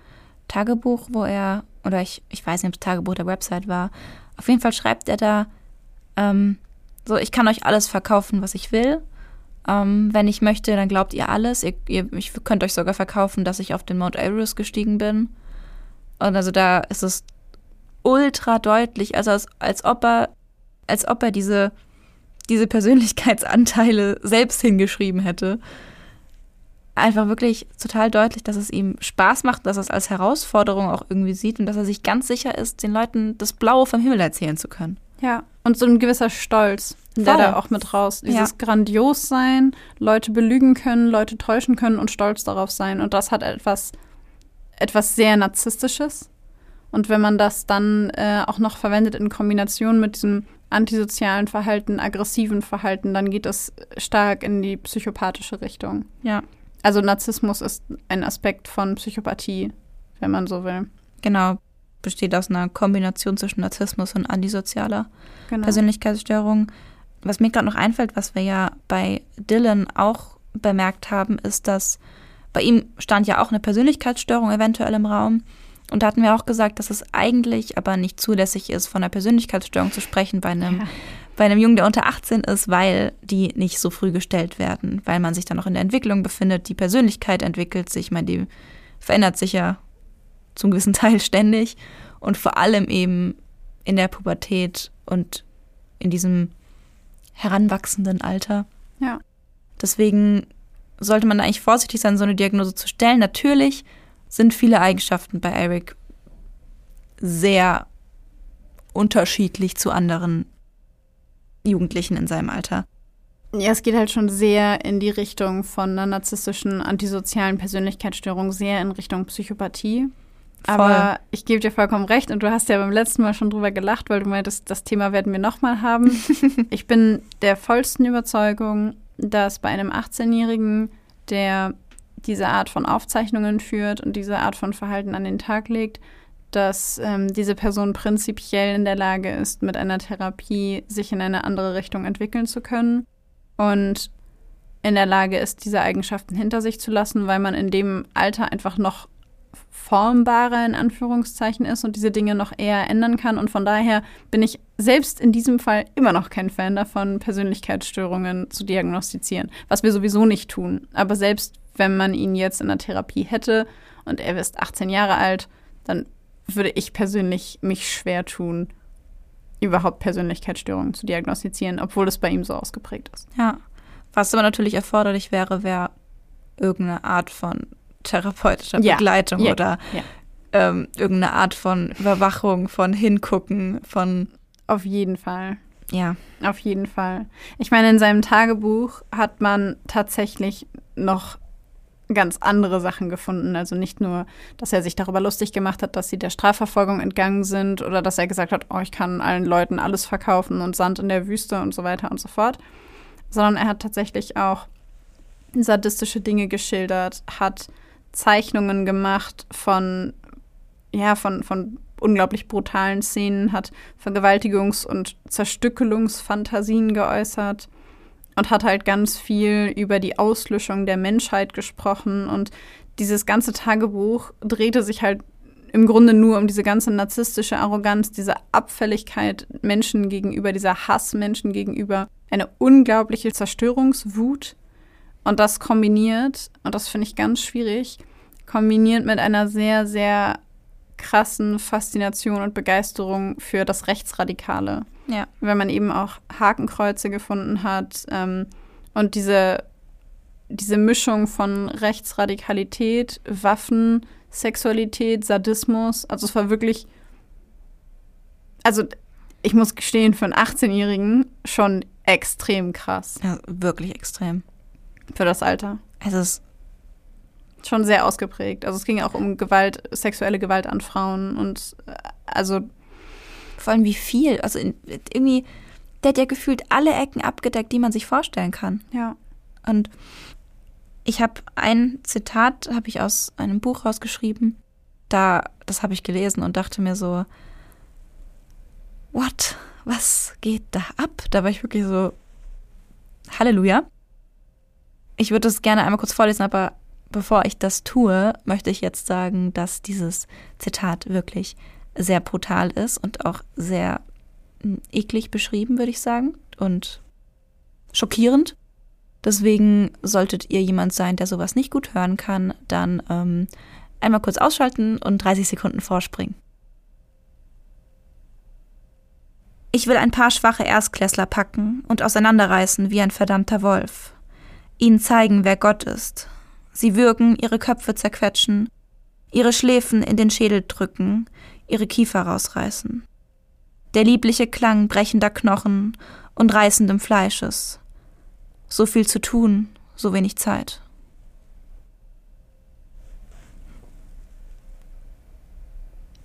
Tagebuch, wo er, oder ich, ich weiß nicht, ob es Tagebuch der Website war, auf jeden Fall schreibt er da, ähm, so, ich kann euch alles verkaufen, was ich will. Ähm, wenn ich möchte, dann glaubt ihr alles. Ihr, ihr, ich könnt euch sogar verkaufen, dass ich auf den Mount Everest gestiegen bin. Und also da ist es ultra deutlich, also als, als ob er, als ob er diese, diese Persönlichkeitsanteile selbst hingeschrieben hätte. Einfach wirklich total deutlich, dass es ihm Spaß macht, dass er es als Herausforderung auch irgendwie sieht und dass er sich ganz sicher ist, den Leuten das Blaue vom Himmel erzählen zu können. Ja, und so ein gewisser Stolz, Voll. der da auch mit raus. Dieses ja. grandios sein, Leute belügen können, Leute täuschen können und stolz darauf sein. Und das hat etwas, etwas sehr Narzisstisches. Und wenn man das dann äh, auch noch verwendet in Kombination mit diesem antisozialen Verhalten, aggressiven Verhalten, dann geht das stark in die psychopathische Richtung. Ja. Also Narzissmus ist ein Aspekt von Psychopathie, wenn man so will. Genau besteht aus einer Kombination zwischen Narzissmus und antisozialer genau. Persönlichkeitsstörung. Was mir gerade noch einfällt, was wir ja bei Dylan auch bemerkt haben, ist, dass bei ihm stand ja auch eine Persönlichkeitsstörung eventuell im Raum. Und da hatten wir auch gesagt, dass es eigentlich aber nicht zulässig ist, von einer Persönlichkeitsstörung zu sprechen bei einem, ja. bei einem Jungen, der unter 18 ist, weil die nicht so früh gestellt werden, weil man sich dann noch in der Entwicklung befindet. Die Persönlichkeit entwickelt sich, ich meine, die verändert sich ja zum gewissen Teil ständig und vor allem eben in der Pubertät und in diesem heranwachsenden Alter. Ja. Deswegen sollte man eigentlich vorsichtig sein, so eine Diagnose zu stellen. Natürlich sind viele Eigenschaften bei Eric sehr unterschiedlich zu anderen Jugendlichen in seinem Alter. Ja, es geht halt schon sehr in die Richtung von einer narzisstischen, antisozialen Persönlichkeitsstörung, sehr in Richtung Psychopathie. Aber ich gebe dir vollkommen recht und du hast ja beim letzten Mal schon drüber gelacht, weil du meintest, das Thema werden wir nochmal haben. ich bin der vollsten Überzeugung, dass bei einem 18-Jährigen, der diese Art von Aufzeichnungen führt und diese Art von Verhalten an den Tag legt, dass ähm, diese Person prinzipiell in der Lage ist, mit einer Therapie sich in eine andere Richtung entwickeln zu können und in der Lage ist, diese Eigenschaften hinter sich zu lassen, weil man in dem Alter einfach noch formbarer in Anführungszeichen ist und diese Dinge noch eher ändern kann. Und von daher bin ich selbst in diesem Fall immer noch kein Fan davon, Persönlichkeitsstörungen zu diagnostizieren, was wir sowieso nicht tun. Aber selbst wenn man ihn jetzt in der Therapie hätte und er ist 18 Jahre alt, dann würde ich persönlich mich schwer tun, überhaupt Persönlichkeitsstörungen zu diagnostizieren, obwohl es bei ihm so ausgeprägt ist. Ja. Was aber natürlich erforderlich wäre, wäre irgendeine Art von therapeutischer Ja. Begleitung Ja. oder Ja. ähm, irgendeine Art von Überwachung, von Hingucken, von Auf jeden Fall. ja. Auf jeden Fall. Ich meine, in seinem Tagebuch hat man tatsächlich noch ganz andere Sachen gefunden. Also nicht nur, dass er sich darüber lustig gemacht hat, dass sie der Strafverfolgung entgangen sind oder dass er gesagt hat, oh, ich kann allen Leuten alles verkaufen und Sand in der Wüste und so weiter und so fort. Sondern er hat tatsächlich auch sadistische Dinge geschildert, hat Zeichnungen gemacht von, ja, von, von unglaublich brutalen Szenen, hat Vergewaltigungs- und Zerstückelungsfantasien geäußert und hat halt ganz viel über die Auslöschung der Menschheit gesprochen. Und dieses ganze Tagebuch drehte sich halt im Grunde nur um diese ganze narzisstische Arroganz, diese Abfälligkeit Menschen gegenüber, dieser Hass Menschen gegenüber, eine unglaubliche Zerstörungswut. Und das kombiniert, und das finde ich ganz schwierig, kombiniert mit einer sehr, sehr krassen Faszination und Begeisterung für das Rechtsradikale. Ja. Wenn man eben auch Hakenkreuze gefunden hat ähm, und diese, diese Mischung von Rechtsradikalität, Waffen, Sexualität, Sadismus, also es war wirklich, also ich muss gestehen, für einen 18-Jährigen schon extrem krass ja, wirklich extrem. für das Alter. Es ist Schon sehr ausgeprägt. Also es ging auch um Gewalt, sexuelle Gewalt an Frauen und äh, also vor allem wie viel. Also in, irgendwie, der hat ja gefühlt alle Ecken abgedeckt, die man sich vorstellen kann. ja. Und ich habe ein Zitat, habe ich aus einem Buch rausgeschrieben. Da, das habe ich gelesen und dachte mir so, what? Was geht da ab? Da war ich wirklich so, Halleluja. Ich würde es gerne einmal kurz vorlesen, aber bevor ich das tue, möchte ich jetzt sagen, dass dieses Zitat wirklich sehr brutal ist und auch sehr mm, eklig beschrieben, würde ich sagen. Und schockierend. Deswegen solltet ihr jemand sein, der sowas nicht gut hören kann, dann ähm, einmal kurz ausschalten und 30 Sekunden vorspringen. Ich will ein paar schwache Erstklässler packen und auseinanderreißen wie ein verdammter Wolf. Ihnen zeigen, wer Gott ist. Sie würgen, ihre Köpfe zerquetschen, ihre Schläfen in den Schädel drücken, ihre Kiefer rausreißen. Der liebliche Klang brechender Knochen und reißendem Fleisches. So viel zu tun, so wenig Zeit.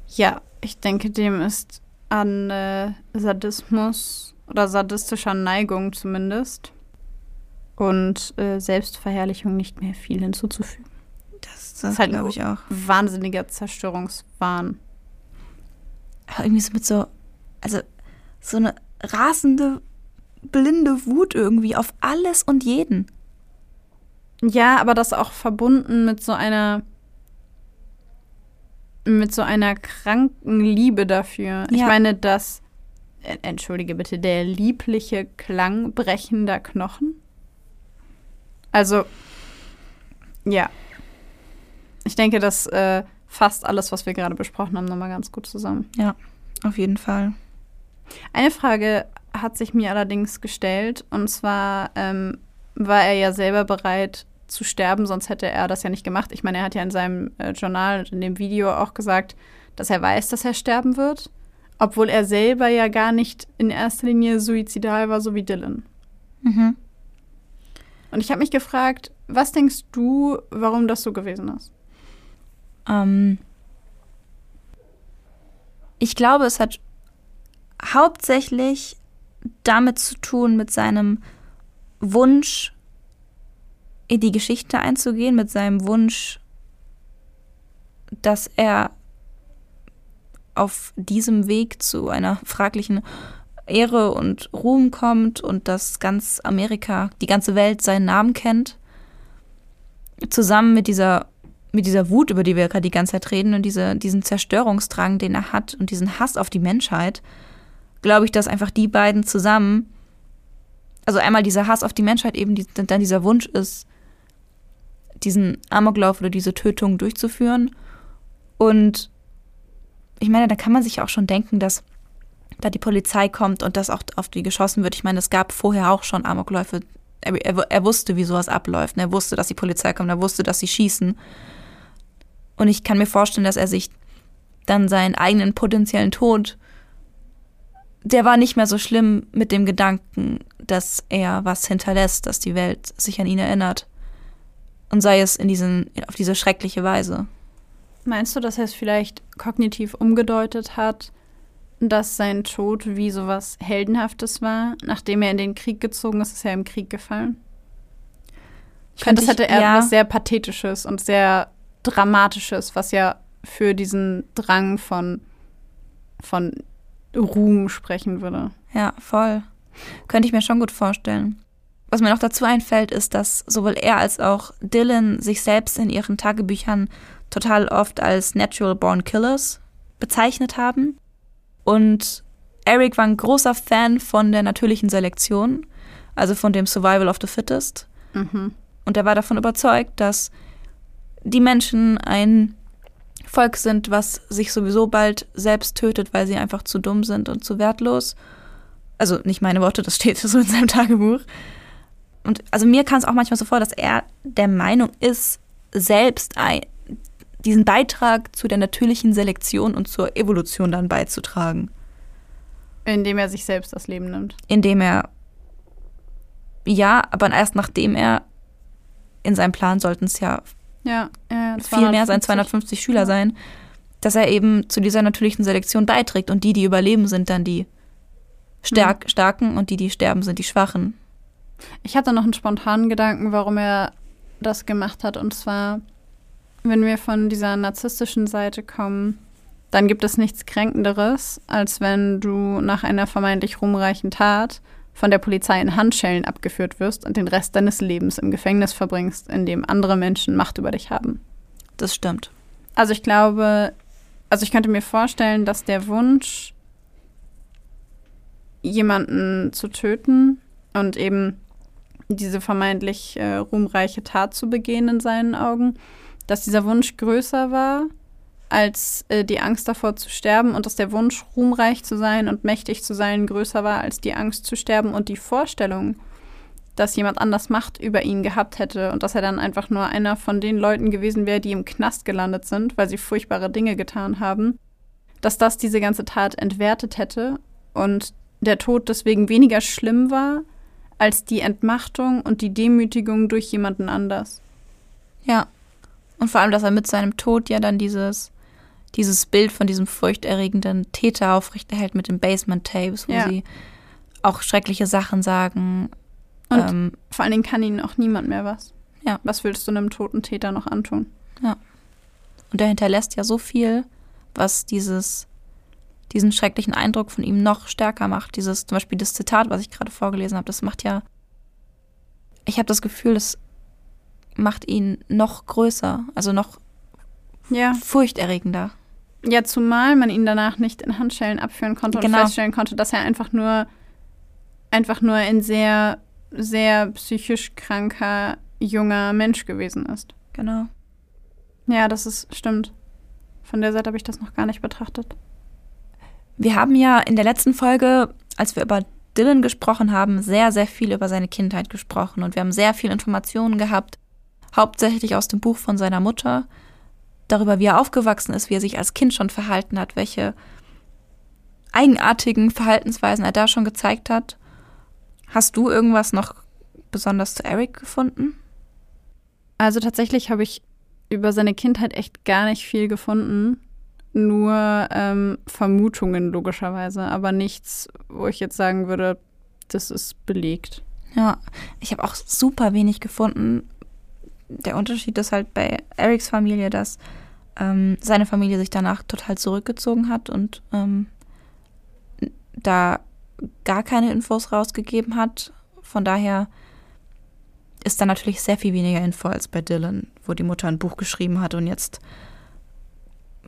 Ja, ich denke, dem ist an äh, Sadismus oder sadistischer Neigung zumindest und äh, Selbstverherrlichung nicht mehr viel hinzuzufügen. Das, Das das ist halt glaube ich auch. Wahnsinniger Zerstörungswahn. Aber irgendwie so mit so, also so eine rasende, blinde Wut irgendwie auf alles und jeden. Ja, aber das auch verbunden mit so einer mit so einer kranken Liebe dafür. Ich Ja. meine, das entschuldige bitte, der liebliche Klang brechender Knochen. Also ja. Ich denke, das äh, fasst alles, was wir gerade besprochen haben, nochmal ganz gut zusammen. Ja, auf jeden Fall. Eine Frage hat sich mir allerdings gestellt, und zwar ähm, war er ja selber bereit zu sterben, sonst hätte er das ja nicht gemacht. Ich meine, er hat ja in seinem äh, Journal und in dem Video auch gesagt, dass er weiß, dass er sterben wird, obwohl er selber ja gar nicht in erster Linie suizidal war, so wie Dylan. Mhm. Und ich habe mich gefragt, was denkst du, warum das so gewesen ist? Ähm, ich glaube, es hat hauptsächlich damit zu tun mit seinem Wunsch, in die Geschichte einzugehen mit seinem Wunsch, dass er auf diesem Weg zu einer fraglichen Ehre und Ruhm kommt und dass ganz Amerika, die ganze Welt seinen Namen kennt. Zusammen mit dieser, mit dieser Wut, über die wir gerade die ganze Zeit reden und diese, diesen Zerstörungsdrang, den er hat und diesen Hass auf die Menschheit, glaube ich, dass einfach die beiden zusammen, also einmal dieser Hass auf die Menschheit eben, die, dann dieser Wunsch ist, diesen Amoklauf oder diese Tötung durchzuführen. Und ich meine, da kann man sich auch schon denken, dass da die Polizei kommt und das auch auf die geschossen wird. Ich meine, es gab vorher auch schon Amokläufe. Er, er, er wusste, wie sowas abläuft. Er wusste, dass die Polizei kommt, er wusste, dass sie schießen. Und ich kann mir vorstellen, dass er sich dann seinen eigenen potenziellen Tod, der war nicht mehr so schlimm mit dem Gedanken, dass er was hinterlässt, dass die Welt sich an ihn erinnert. Und sei es in diesen, auf diese schreckliche Weise. Meinst du, dass er es vielleicht kognitiv umgedeutet hat, dass sein Tod wie sowas Heldenhaftes war? Nachdem er in den Krieg gezogen ist, ist er im Krieg gefallen. Ich finde, das hätte er ja. was sehr Pathetisches und sehr Dramatisches, was ja für diesen Drang von, von Ruhm sprechen würde. Ja, voll. Könnte ich mir schon gut vorstellen. Was mir noch dazu einfällt, ist, dass sowohl er als auch Dylan sich selbst in ihren Tagebüchern total oft als Natural Born Killers bezeichnet haben. Und Eric war ein großer Fan von der natürlichen Selektion, also von dem Survival of the Fittest. Mhm. Und er war davon überzeugt, dass die Menschen ein Volk sind, was sich sowieso bald selbst tötet, weil sie einfach zu dumm sind und zu wertlos. Also nicht meine Worte, das steht so in seinem Tagebuch. Und also mir kam es auch manchmal so vor, dass er der Meinung ist, selbst ein, diesen Beitrag zu der natürlichen Selektion und zur Evolution dann beizutragen. Indem er sich selbst das Leben nimmt. Indem er, ja, aber erst nachdem er in seinem Plan sollten es ja, ja, ja viel mehr sein, 250 Schüler ja. sein, dass er eben zu dieser natürlichen Selektion beiträgt und die, die überleben, sind dann die Stark, mhm. Starken und die, die sterben, sind die Schwachen. Ich hatte noch einen spontanen Gedanken, warum er das gemacht hat, und zwar wenn wir von dieser narzisstischen Seite kommen, dann gibt es nichts Kränkenderes, als wenn du nach einer vermeintlich ruhmreichen Tat von der Polizei in Handschellen abgeführt wirst und den Rest deines Lebens im Gefängnis verbringst, in dem andere Menschen Macht über dich haben. Das stimmt. Also ich glaube, also ich könnte mir vorstellen, dass der Wunsch, jemanden zu töten und eben diese vermeintlich äh, ruhmreiche Tat zu begehen in seinen Augen, dass dieser Wunsch größer war als äh, die Angst davor zu sterben und dass der Wunsch, ruhmreich zu sein und mächtig zu sein, größer war als die Angst zu sterben und die Vorstellung, dass jemand anders Macht über ihn gehabt hätte und dass er dann einfach nur einer von den Leuten gewesen wäre, die im Knast gelandet sind, weil sie furchtbare Dinge getan haben, dass das diese ganze Tat entwertet hätte und der Tod deswegen weniger schlimm war als die Entmachtung und die Demütigung durch jemanden anders. Ja, und vor allem, dass er mit seinem Tod ja dann dieses, dieses Bild von diesem furchterregenden Täter aufrechterhält mit den Basement-Tapes, wo ja. sie auch schreckliche Sachen sagen. Und ähm, vor allen Dingen kann ihnen auch niemand mehr was. Ja. Was willst du einem toten Täter noch antun? Ja. Und er hinterlässt ja so viel, was dieses, diesen schrecklichen Eindruck von ihm noch stärker macht. Dieses, zum Beispiel das Zitat, was ich gerade vorgelesen habe, das macht ja. Ich habe das Gefühl, das macht ihn noch größer, also noch ja. furchterregender. Ja, zumal man ihn danach nicht in Handschellen abführen konnte genau. und feststellen konnte, dass er einfach nur einfach nur ein sehr, sehr psychisch kranker junger Mensch gewesen ist. Genau. Ja, das ist stimmt. Von der Seite habe ich das noch gar nicht betrachtet. Wir haben ja in der letzten Folge, als wir über Dylan gesprochen haben, sehr, sehr viel über seine Kindheit gesprochen und wir haben sehr viel Informationen gehabt hauptsächlich aus dem Buch von seiner Mutter, darüber, wie er aufgewachsen ist, wie er sich als Kind schon verhalten hat, welche eigenartigen Verhaltensweisen er da schon gezeigt hat. Hast du irgendwas noch besonders zu Eric gefunden? Also tatsächlich habe ich über seine Kindheit echt gar nicht viel gefunden. Nur ähm, Vermutungen logischerweise, aber nichts, wo ich jetzt sagen würde, das ist belegt. Ja, ich habe auch super wenig gefunden, der Unterschied ist halt bei Erics Familie, dass ähm, seine Familie sich danach total zurückgezogen hat und ähm, da gar keine Infos rausgegeben hat. Von daher ist da natürlich sehr viel weniger Info als bei Dylan, wo die Mutter ein Buch geschrieben hat und jetzt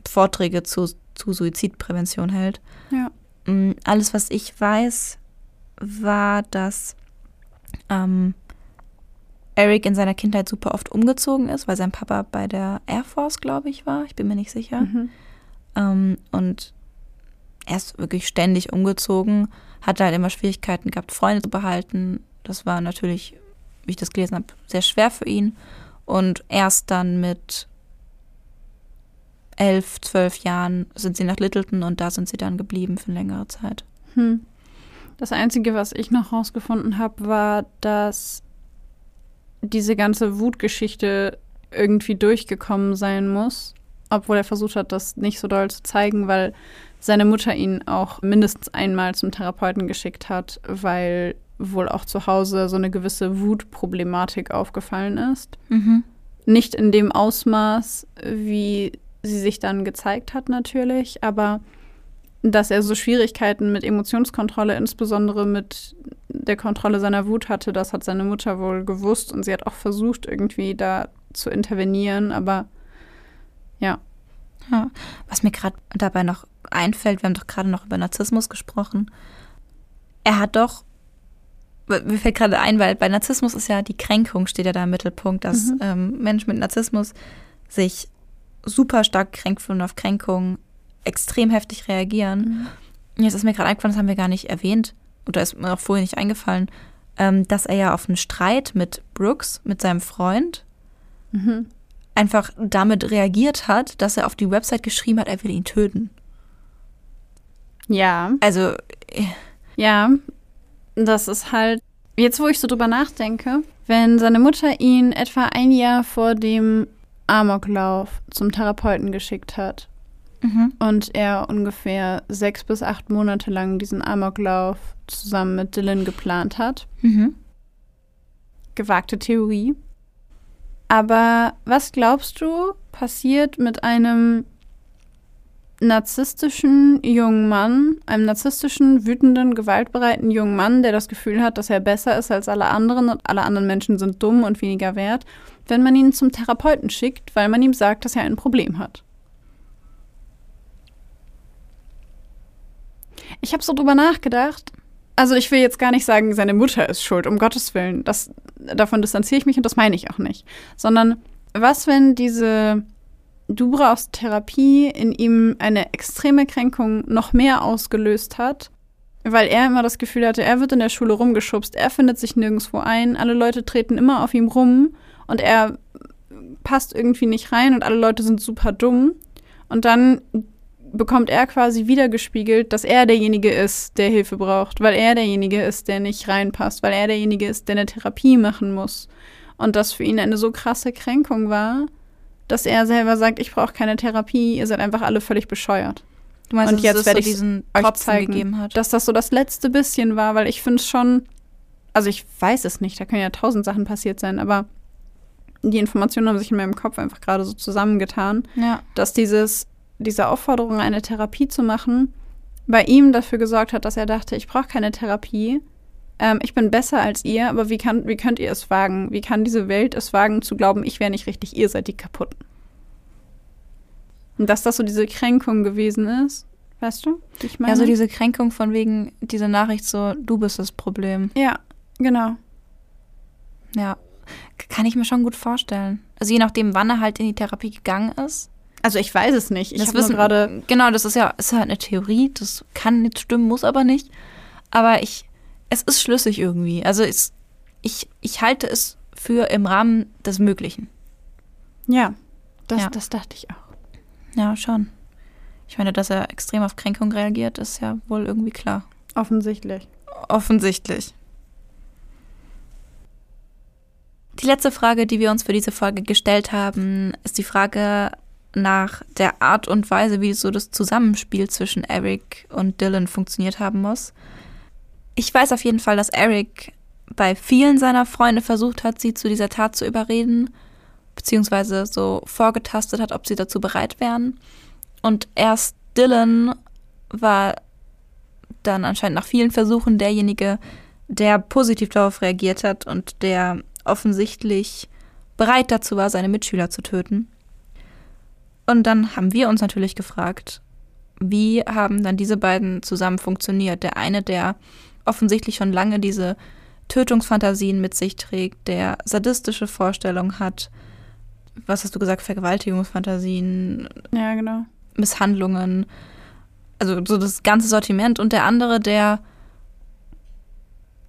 Vorträge zu, zu Suizidprävention hält. Ja. Mm, Alles, was ich weiß, war, dass ähm, Eric in seiner Kindheit super oft umgezogen ist, weil sein Papa bei der Air Force, glaube ich, war. Ich bin mir nicht sicher. Mhm. Ähm, und er ist wirklich ständig umgezogen, hatte halt immer Schwierigkeiten gehabt, Freunde zu behalten. Das war natürlich, wie ich das gelesen habe, sehr schwer für ihn. Und erst dann mit elf, zwölf Jahren sind sie nach Littleton und da sind sie dann geblieben für eine längere Zeit. Hm. Das Einzige, was ich noch rausgefunden habe, war, dass diese ganze Wutgeschichte irgendwie durchgekommen sein muss, obwohl er versucht hat, das nicht so doll zu zeigen, weil seine Mutter ihn auch mindestens einmal zum Therapeuten geschickt hat, weil wohl auch zu Hause so eine gewisse Wutproblematik aufgefallen ist. Mhm. Nicht in dem Ausmaß, wie sie sich dann gezeigt hat, natürlich, aber dass er so Schwierigkeiten mit Emotionskontrolle, insbesondere mit der Kontrolle seiner Wut hatte, das hat seine Mutter wohl gewusst und sie hat auch versucht, irgendwie da zu intervenieren, aber ja. Ja. Was mir gerade dabei noch einfällt, wir haben doch gerade noch über Narzissmus gesprochen. Er hat doch, mir fällt gerade ein, weil bei Narzissmus ist ja die Kränkung, steht ja da im Mittelpunkt, dass Mhm. ähm, Menschen mit Narzissmus sich super stark kränkt fühlen auf Kränkungen extrem heftig reagieren. Jetzt ist mir gerade eingefallen, das haben wir gar nicht erwähnt, oder ist mir auch vorher nicht eingefallen, ähm, dass er ja auf einen Streit mit Brooks, mit seinem Freund, Mhm. einfach damit reagiert hat, dass er auf die Website geschrieben hat, er will ihn töten. Ja, Also, ja, das ist halt, jetzt wo ich so drüber nachdenke, wenn seine Mutter ihn etwa ein Jahr vor dem Amoklauf zum Therapeuten geschickt hat mhm. und er ungefähr sechs bis acht Monate lang diesen Amoklauf zusammen mit Dylan geplant hat, Mhm. gewagte Theorie. Aber was glaubst du, passiert mit einem narzisstischen jungen Mann, einem narzisstischen, wütenden, gewaltbereiten jungen Mann, der das Gefühl hat, dass er besser ist als alle anderen und alle anderen Menschen sind dumm und weniger wert, wenn man ihn zum Therapeuten schickt, weil man ihm sagt, dass er ein Problem hat? Ich habe so drüber nachgedacht. Also ich will jetzt gar nicht sagen, seine Mutter ist schuld, um Gottes Willen. Das, davon distanziere ich mich und das meine ich auch nicht. Sondern was, wenn diese Du brauchst Therapie in ihm eine extreme Kränkung noch mehr ausgelöst hat, weil er immer das Gefühl hatte, er wird in der Schule rumgeschubst, er findet sich nirgendwo ein, alle Leute treten immer auf ihm rum und er passt irgendwie nicht rein und alle Leute sind super dumm. Und dann bekommt er quasi wiedergespiegelt, dass er derjenige ist, der Hilfe braucht, weil er derjenige ist, der nicht reinpasst, weil er derjenige ist, der eine Therapie machen muss. Und das für ihn eine so krasse Kränkung war, dass er selber sagt, ich brauche keine Therapie, ihr seid einfach alle völlig bescheuert. Du meinst, Und dass jetzt es werde so ich diesen euch zeigen, gegeben hat? Dass das so das letzte bisschen war, weil ich finde es schon, also ich weiß es nicht, da können ja tausend Sachen passiert sein, aber die Informationen haben sich in meinem Kopf einfach gerade so zusammengetan, ja. dass dieses, diese Aufforderung, eine Therapie zu machen, bei ihm dafür gesorgt hat, dass er dachte, ich brauche keine Therapie, ähm, ich bin besser als ihr, aber wie, kann, wie könnt ihr es wagen? Wie kann diese Welt es wagen, zu glauben, ich wäre nicht richtig, ihr seid die kaputten? Und dass das so diese Kränkung gewesen ist, weißt du, ich meine? ja, so diese Kränkung von wegen dieser Nachricht so, du bist das Problem. ja, genau. Ja, kann ich mir schon gut vorstellen. Also je nachdem, wann er halt in die Therapie gegangen ist. Also ich weiß es nicht. Ich das nur gerade Genau, das ist ja ist halt eine Theorie. Das kann nicht stimmen, muss aber nicht. Aber ich, es ist schlüssig irgendwie. Also es, ich, ich halte es für im Rahmen des Möglichen. ja, das, Ja. das dachte ich auch. Ja, schon. Ich meine, dass er extrem auf Kränkung reagiert, ist ja wohl irgendwie klar. Offensichtlich. Offensichtlich. Die letzte Frage, die wir uns für diese Folge gestellt haben, ist die Frage nach der Art und Weise, wie so das Zusammenspiel zwischen Eric und Dylan funktioniert haben muss. Ich weiß auf jeden Fall, dass Eric bei vielen seiner Freunde versucht hat, sie zu dieser Tat zu überreden beziehungsweise so vorgetastet hat, ob sie dazu bereit wären. Und erst Dylan war dann anscheinend nach vielen Versuchen derjenige, der positiv darauf reagiert hat und der offensichtlich bereit dazu war, seine Mitschüler zu töten. Und dann haben wir uns natürlich gefragt, wie haben dann diese beiden zusammen funktioniert? Der eine, der offensichtlich schon lange diese Tötungsfantasien mit sich trägt, der sadistische Vorstellungen hat, was hast du gesagt, Vergewaltigungsfantasien, Ja, genau. Misshandlungen, also so das ganze Sortiment und der andere, der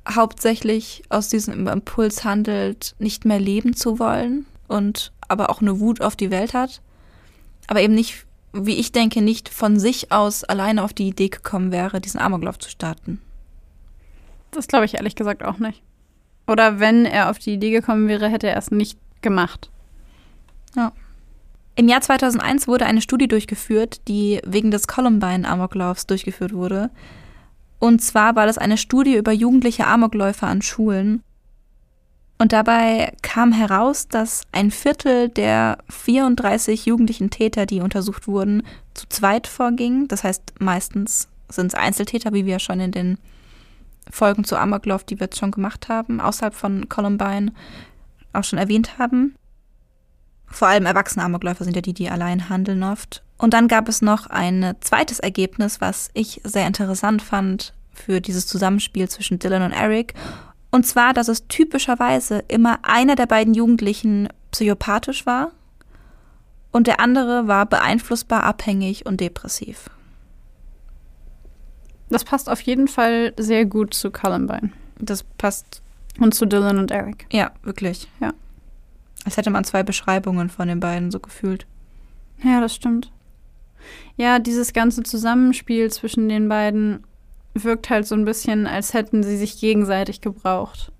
hauptsächlich aus diesem Impuls handelt, nicht mehr leben zu wollen und aber auch eine Wut auf die Welt hat, aber eben nicht, wie ich denke, nicht von sich aus alleine auf die Idee gekommen wäre, diesen Amoklauf zu starten. Das glaube ich ehrlich gesagt auch nicht. Oder wenn er auf die Idee gekommen wäre, hätte er es nicht gemacht. Im Jahr 2001 wurde eine Studie durchgeführt, die wegen des Columbine-Amoklaufs durchgeführt wurde. Und zwar war das eine Studie über jugendliche Amokläufer an Schulen. Und dabei kam heraus, dass ein Viertel der 34 jugendlichen Täter, die untersucht wurden, zu zweit vorging. Das heißt, meistens sind es Einzeltäter, wie wir schon in den Folgen zu Amoklauf, die wir jetzt schon gemacht haben, außerhalb von Columbine auch schon erwähnt haben. Vor allem erwachsene Amokläufer sind ja die, die allein handeln oft. Und dann gab es noch ein zweites Ergebnis, was ich sehr interessant fand für dieses Zusammenspiel zwischen Dylan und Eric. Und zwar, dass es typischerweise immer einer der beiden Jugendlichen psychopathisch war und der andere war beeinflussbar, abhängig und depressiv. Das passt auf jeden Fall sehr gut zu Columbine. Das passt, Und zu Dylan und Eric. ja, wirklich. Ja. Als hätte man zwei Beschreibungen von den beiden so gefühlt. Ja, das stimmt. Ja, dieses ganze Zusammenspiel zwischen den beiden wirkt halt so ein bisschen, als hätten sie sich gegenseitig gebraucht.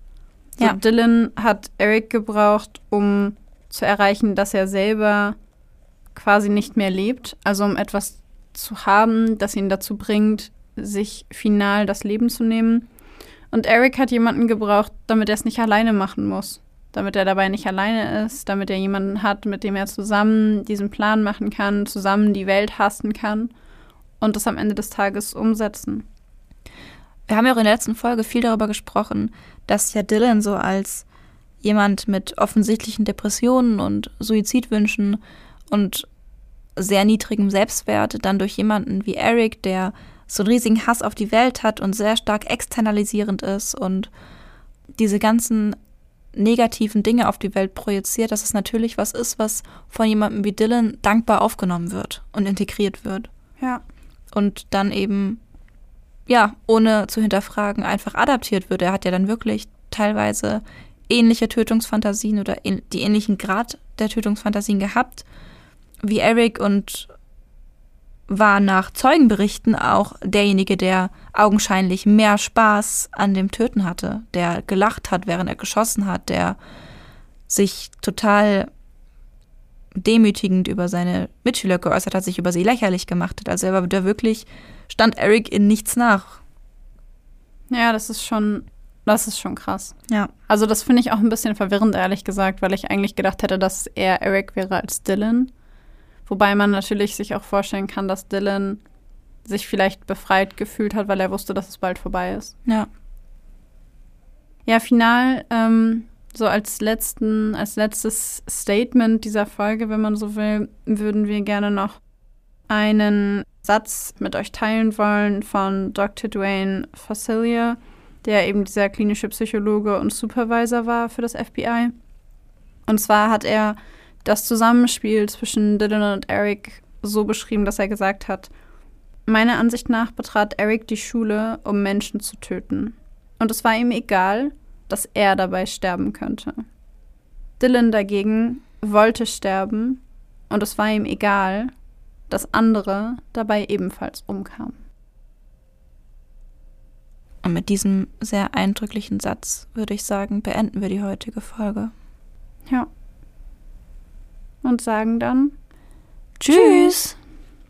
So, Ja. Dylan hat Eric gebraucht, um zu erreichen, dass er selber quasi nicht mehr lebt. Also um etwas zu haben, das ihn dazu bringt, sich final das Leben zu nehmen. Und Eric hat jemanden gebraucht, damit er es nicht alleine machen muss. Damit er dabei nicht alleine ist, damit er jemanden hat, mit dem er zusammen diesen Plan machen kann, zusammen die Welt hasten kann und das am Ende des Tages umsetzen. Wir haben ja auch in der letzten Folge viel darüber gesprochen, dass ja Dylan so als jemand mit offensichtlichen Depressionen und Suizidwünschen und sehr niedrigem Selbstwert dann durch jemanden wie Eric, der so einen riesigen Hass auf die Welt hat und sehr stark externalisierend ist und diese ganzen negativen Dinge auf die Welt projiziert, dass es natürlich was ist, was von jemandem wie Dylan dankbar aufgenommen wird und integriert wird Ja. und dann eben, ja, ohne zu hinterfragen, einfach adaptiert wird. Er hat ja dann wirklich teilweise ähnliche Tötungsfantasien oder die ähnlichen Grad der Tötungsfantasien gehabt wie Eric und war nach Zeugenberichten auch derjenige, der augenscheinlich mehr Spaß an dem Töten hatte, der gelacht hat, während er geschossen hat, der sich total demütigend über seine Mitschüler geäußert hat, sich über sie lächerlich gemacht hat. Also er war da wirklich, stand Eric in nichts nach. Ja, das ist schon, das ist schon krass. Ja. Also das finde ich auch ein bisschen verwirrend, ehrlich gesagt, weil ich eigentlich gedacht hätte, dass er Eric wäre als Dylan. Wobei man natürlich sich auch vorstellen kann, dass Dylan sich vielleicht befreit gefühlt hat, weil er wusste, dass es bald vorbei ist. Ja. Ja, final, ähm, so als letzten, als letztes Statement dieser Folge, wenn man so will, würden wir gerne noch einen Satz mit euch teilen wollen von Dr. Dwayne Facilia, der eben dieser klinische Psychologe und Supervisor war für das FBI. Und zwar hat er das Zusammenspiel zwischen Dylan und Eric so beschrieben, dass er gesagt hat, meiner Ansicht nach betrat Eric die Schule, um Menschen zu töten. Und es war ihm egal, dass er dabei sterben könnte. Dylan dagegen wollte sterben und es war ihm egal, dass andere dabei ebenfalls umkamen. Und mit diesem sehr eindrücklichen Satz würde ich sagen, beenden wir die heutige Folge. Ja. Und sagen dann Tschüss.